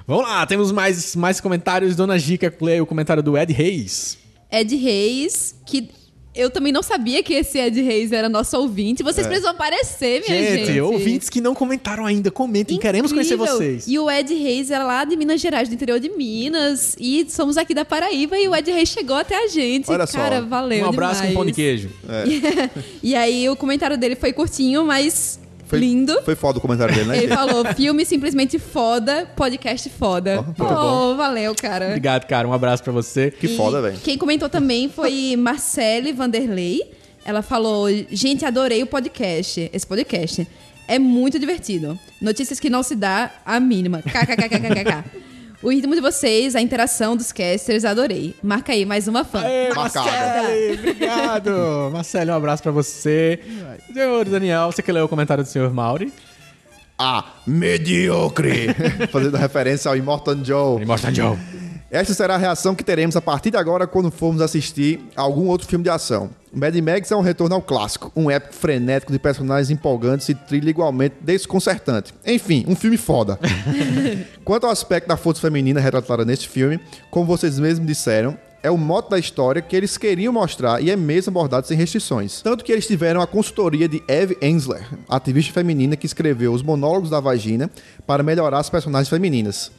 Vamos lá, temos mais, mais comentários. Dona Gica lê o comentário do Ed Reis. Ed Reis, que eu também não sabia que esse Ed Reis era nosso ouvinte. Vocês precisam aparecer, minha gente. Gente, ouvintes que não comentaram ainda, comentem, queremos conhecer Incrível. vocês. E o Ed Reis é lá de Minas Gerais, do interior de Minas. E somos aqui da Paraíba e o Ed Reis chegou até a gente. Olha só. Cara, valeu um abraço demais. com pão de queijo. E aí o comentário dele foi curtinho, mas Foi, lindo. Foi foda o comentário dele, né? Ele falou, filme simplesmente foda, podcast foda. Pô, bom. valeu, cara. Obrigado, cara. Um abraço pra você. Que E foda, velho. Quem comentou também foi Marcele Vanderlei. Ela falou: Gente, adorei o podcast. Esse podcast. É muito divertido. Notícias que não se dá a mínima. KKKKKK. O ritmo de vocês, a interação dos casters, adorei. Marca aí mais uma fã. Aê. Marcele, obrigado. Marcele, um abraço pra você. Senhor Daniel, você quer ler o comentário do senhor Mauri? Ah, mediocre! Fazendo referência ao Immortal Joe. Mostra, Joe. Essa será a reação que teremos a partir de agora quando formos assistir algum outro filme de ação. Mad Max é um retorno ao clássico, um épico frenético de personagens empolgantes e trilha igualmente desconcertante. Enfim, um filme foda. Quanto ao aspecto da força feminina retratada neste filme, como vocês mesmos disseram, é o mote da história que eles queriam mostrar e é mesmo abordado sem restrições. Tanto que eles tiveram a consultoria de Eve Ensler, ativista feminina que escreveu os monólogos da vagina para melhorar as personagens femininas.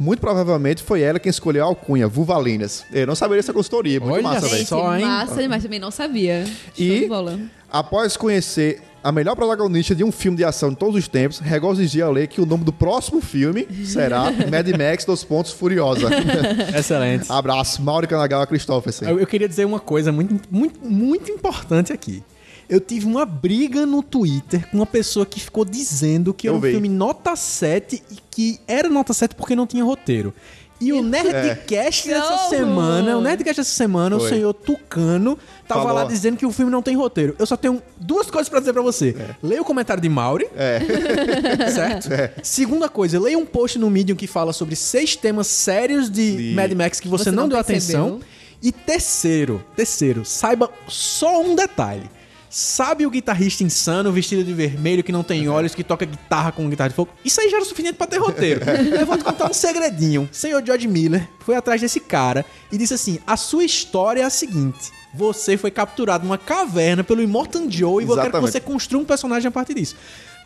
Muito provavelmente foi ela quem escolheu a alcunha, Vulvalinas. Eu não sabia dessa consultoria, muito Olha massa, velho. Só, hein? massa demais, também não sabia. Show E- de bola. Após conhecer a melhor protagonista de um filme de ação de todos os tempos, regozijei ao ler que o nome do próximo filme será Mad Max dos Pontos Furiosa. Excelente. Abraço, Mauro Kanagawa Christopherson. Eu, eu queria dizer uma coisa muito, muito, muito importante aqui. Eu tive uma briga no Twitter com uma pessoa que ficou dizendo que Eu era um vi. filme nota 7 e que era nota 7 porque não tinha roteiro. E o Nerdcast dessa Como? semana, o Nerdcast dessa semana, o Foi. senhor Tucano tava Falou. lá dizendo que o filme não tem roteiro. Eu só tenho duas coisas pra dizer pra você. Leia o comentário de Mauri. Certo? Segunda coisa, leia um post no Medium que fala sobre seis temas sérios de, De- Mad Max que você, Você não, não deu percebeu. atenção. E terceiro, terceiro, saiba só um detalhe. Sabe o guitarrista insano, vestido de vermelho, que não tem olhos, que toca guitarra com guitarra de fogo? Isso aí já era o suficiente pra ter roteiro. Eu vou te contar um segredinho. O senhor George Miller foi atrás desse cara e disse assim: a sua história é a seguinte. Você foi capturado numa caverna pelo Immortan Joe e eu quero que você construa um personagem a partir disso.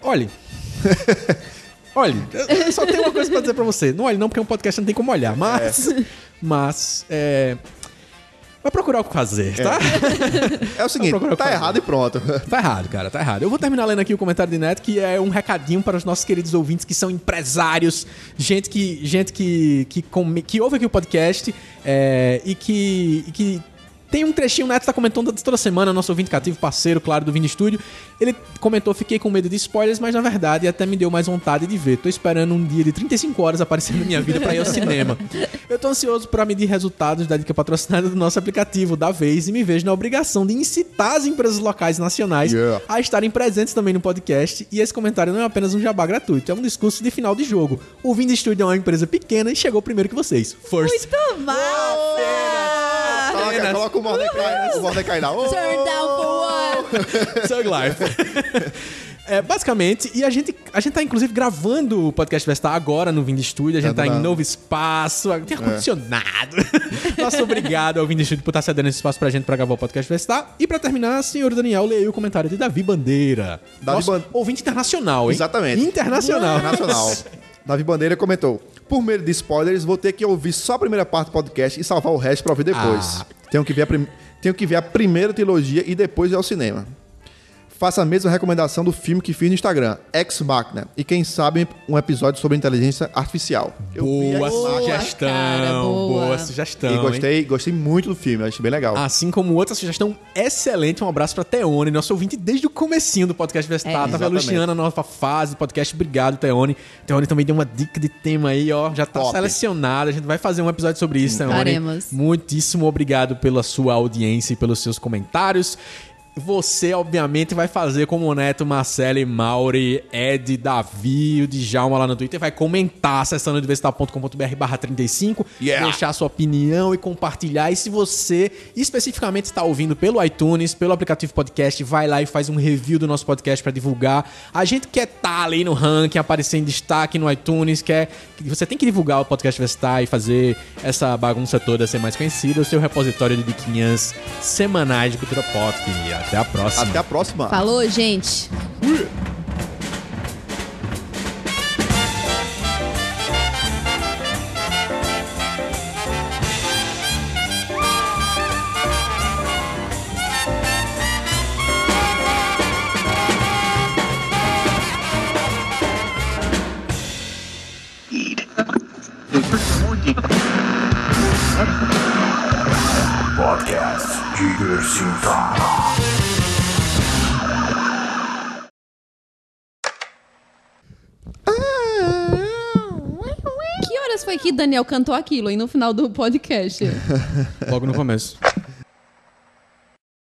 Olhe. Olhe, eu só tenho uma coisa pra dizer pra você. Não olhe não, porque é um podcast não tem como olhar. Mas. Mas. É. Vai procurar o que fazer, tá? É o seguinte, tá errado e pronto. Tá errado, cara, tá errado. Eu vou terminar lendo aqui o comentário de Neto, que é um recadinho para os nossos queridos ouvintes que são empresários, gente que, gente que, que, come- que ouve aqui o podcast é, e, que, e que tem um trechinho, o Neto tá comentando toda semana, nosso ouvinte cativo, parceiro, claro, do Vini Studio. Ele comentou, fiquei com medo de spoilers, mas na verdade até me deu mais vontade de ver. Tô esperando um dia de 35 horas aparecer na minha vida pra ir ao cinema. Eu tô ansioso pra medir resultados da dica patrocinada do nosso aplicativo da vez e me vejo na obrigação de incitar as empresas locais e nacionais Yeah. a estarem presentes também no podcast. E esse comentário não é apenas um jabá gratuito, é um discurso de final de jogo. O Vini Studio é uma empresa pequena e chegou primeiro que vocês. First. Muito massa! Coloca, coloca o Mordecai, o Mordecai lá. Ô, Turn down for what? Thug Life. É, basicamente, e a gente, a gente tá inclusive gravando o podcast Vestar agora no Vind Studio, a gente Tá tá, em novo espaço, tem ar-condicionado. Nosso obrigado ao Vind Studio por estar cedendo esse espaço pra gente pra gravar o podcast Vestar. E pra terminar, senhor Daniel, leia o comentário de Davi Bandeira. Davi Nosso Ban- ouvinte internacional, hein? Exatamente. Internacional. Nacional. Davi Bandeira comentou: Por medo de spoilers, vou ter que ouvir só a primeira parte do podcast e salvar o resto pra ouvir depois. Ah. Tenho, que ver a prim- Tenho que ver a primeira trilogia e depois ir ao cinema. Faça a mesma recomendação do filme que fiz no Instagram, Ex Machina. E quem sabe um episódio sobre inteligência artificial. Boa sugestão. cara, boa. boa sugestão. E hein? gostei, gostei muito do filme, achei bem legal. Assim como outra sugestão excelente, um abraço pra Teone, nosso ouvinte desde o comecinho do podcast Vestar. É. Tava Exatamente. elogiando a nova fase do podcast. Obrigado, Teone. Teone também deu uma dica de tema aí, ó. Já tá Top. selecionado. A gente vai fazer um episódio sobre isso, Teone. Faremos. Muitíssimo obrigado pela sua audiência e pelos seus comentários. Você, obviamente, vai fazer como o Neto, Marcelo, Mauri, Ed, Davi, o Djalma lá no Twitter. Vai comentar acessando universitar.com.br barra 35. Yeah. Deixar sua opinião e compartilhar. E se você especificamente está ouvindo pelo iTunes, pelo aplicativo podcast, vai lá e faz um review do nosso podcast para divulgar. A gente quer estar ali no ranking, aparecer em destaque no iTunes, quer você tem que divulgar o podcast Vestar e fazer essa bagunça toda ser mais conhecida, o seu repositório de diquinhas semanais de cultura pop. Até a próxima. Até a próxima. Falou, gente. Podcast Que horas foi que Daniel cantou aquilo aí no final do podcast? Logo no começo.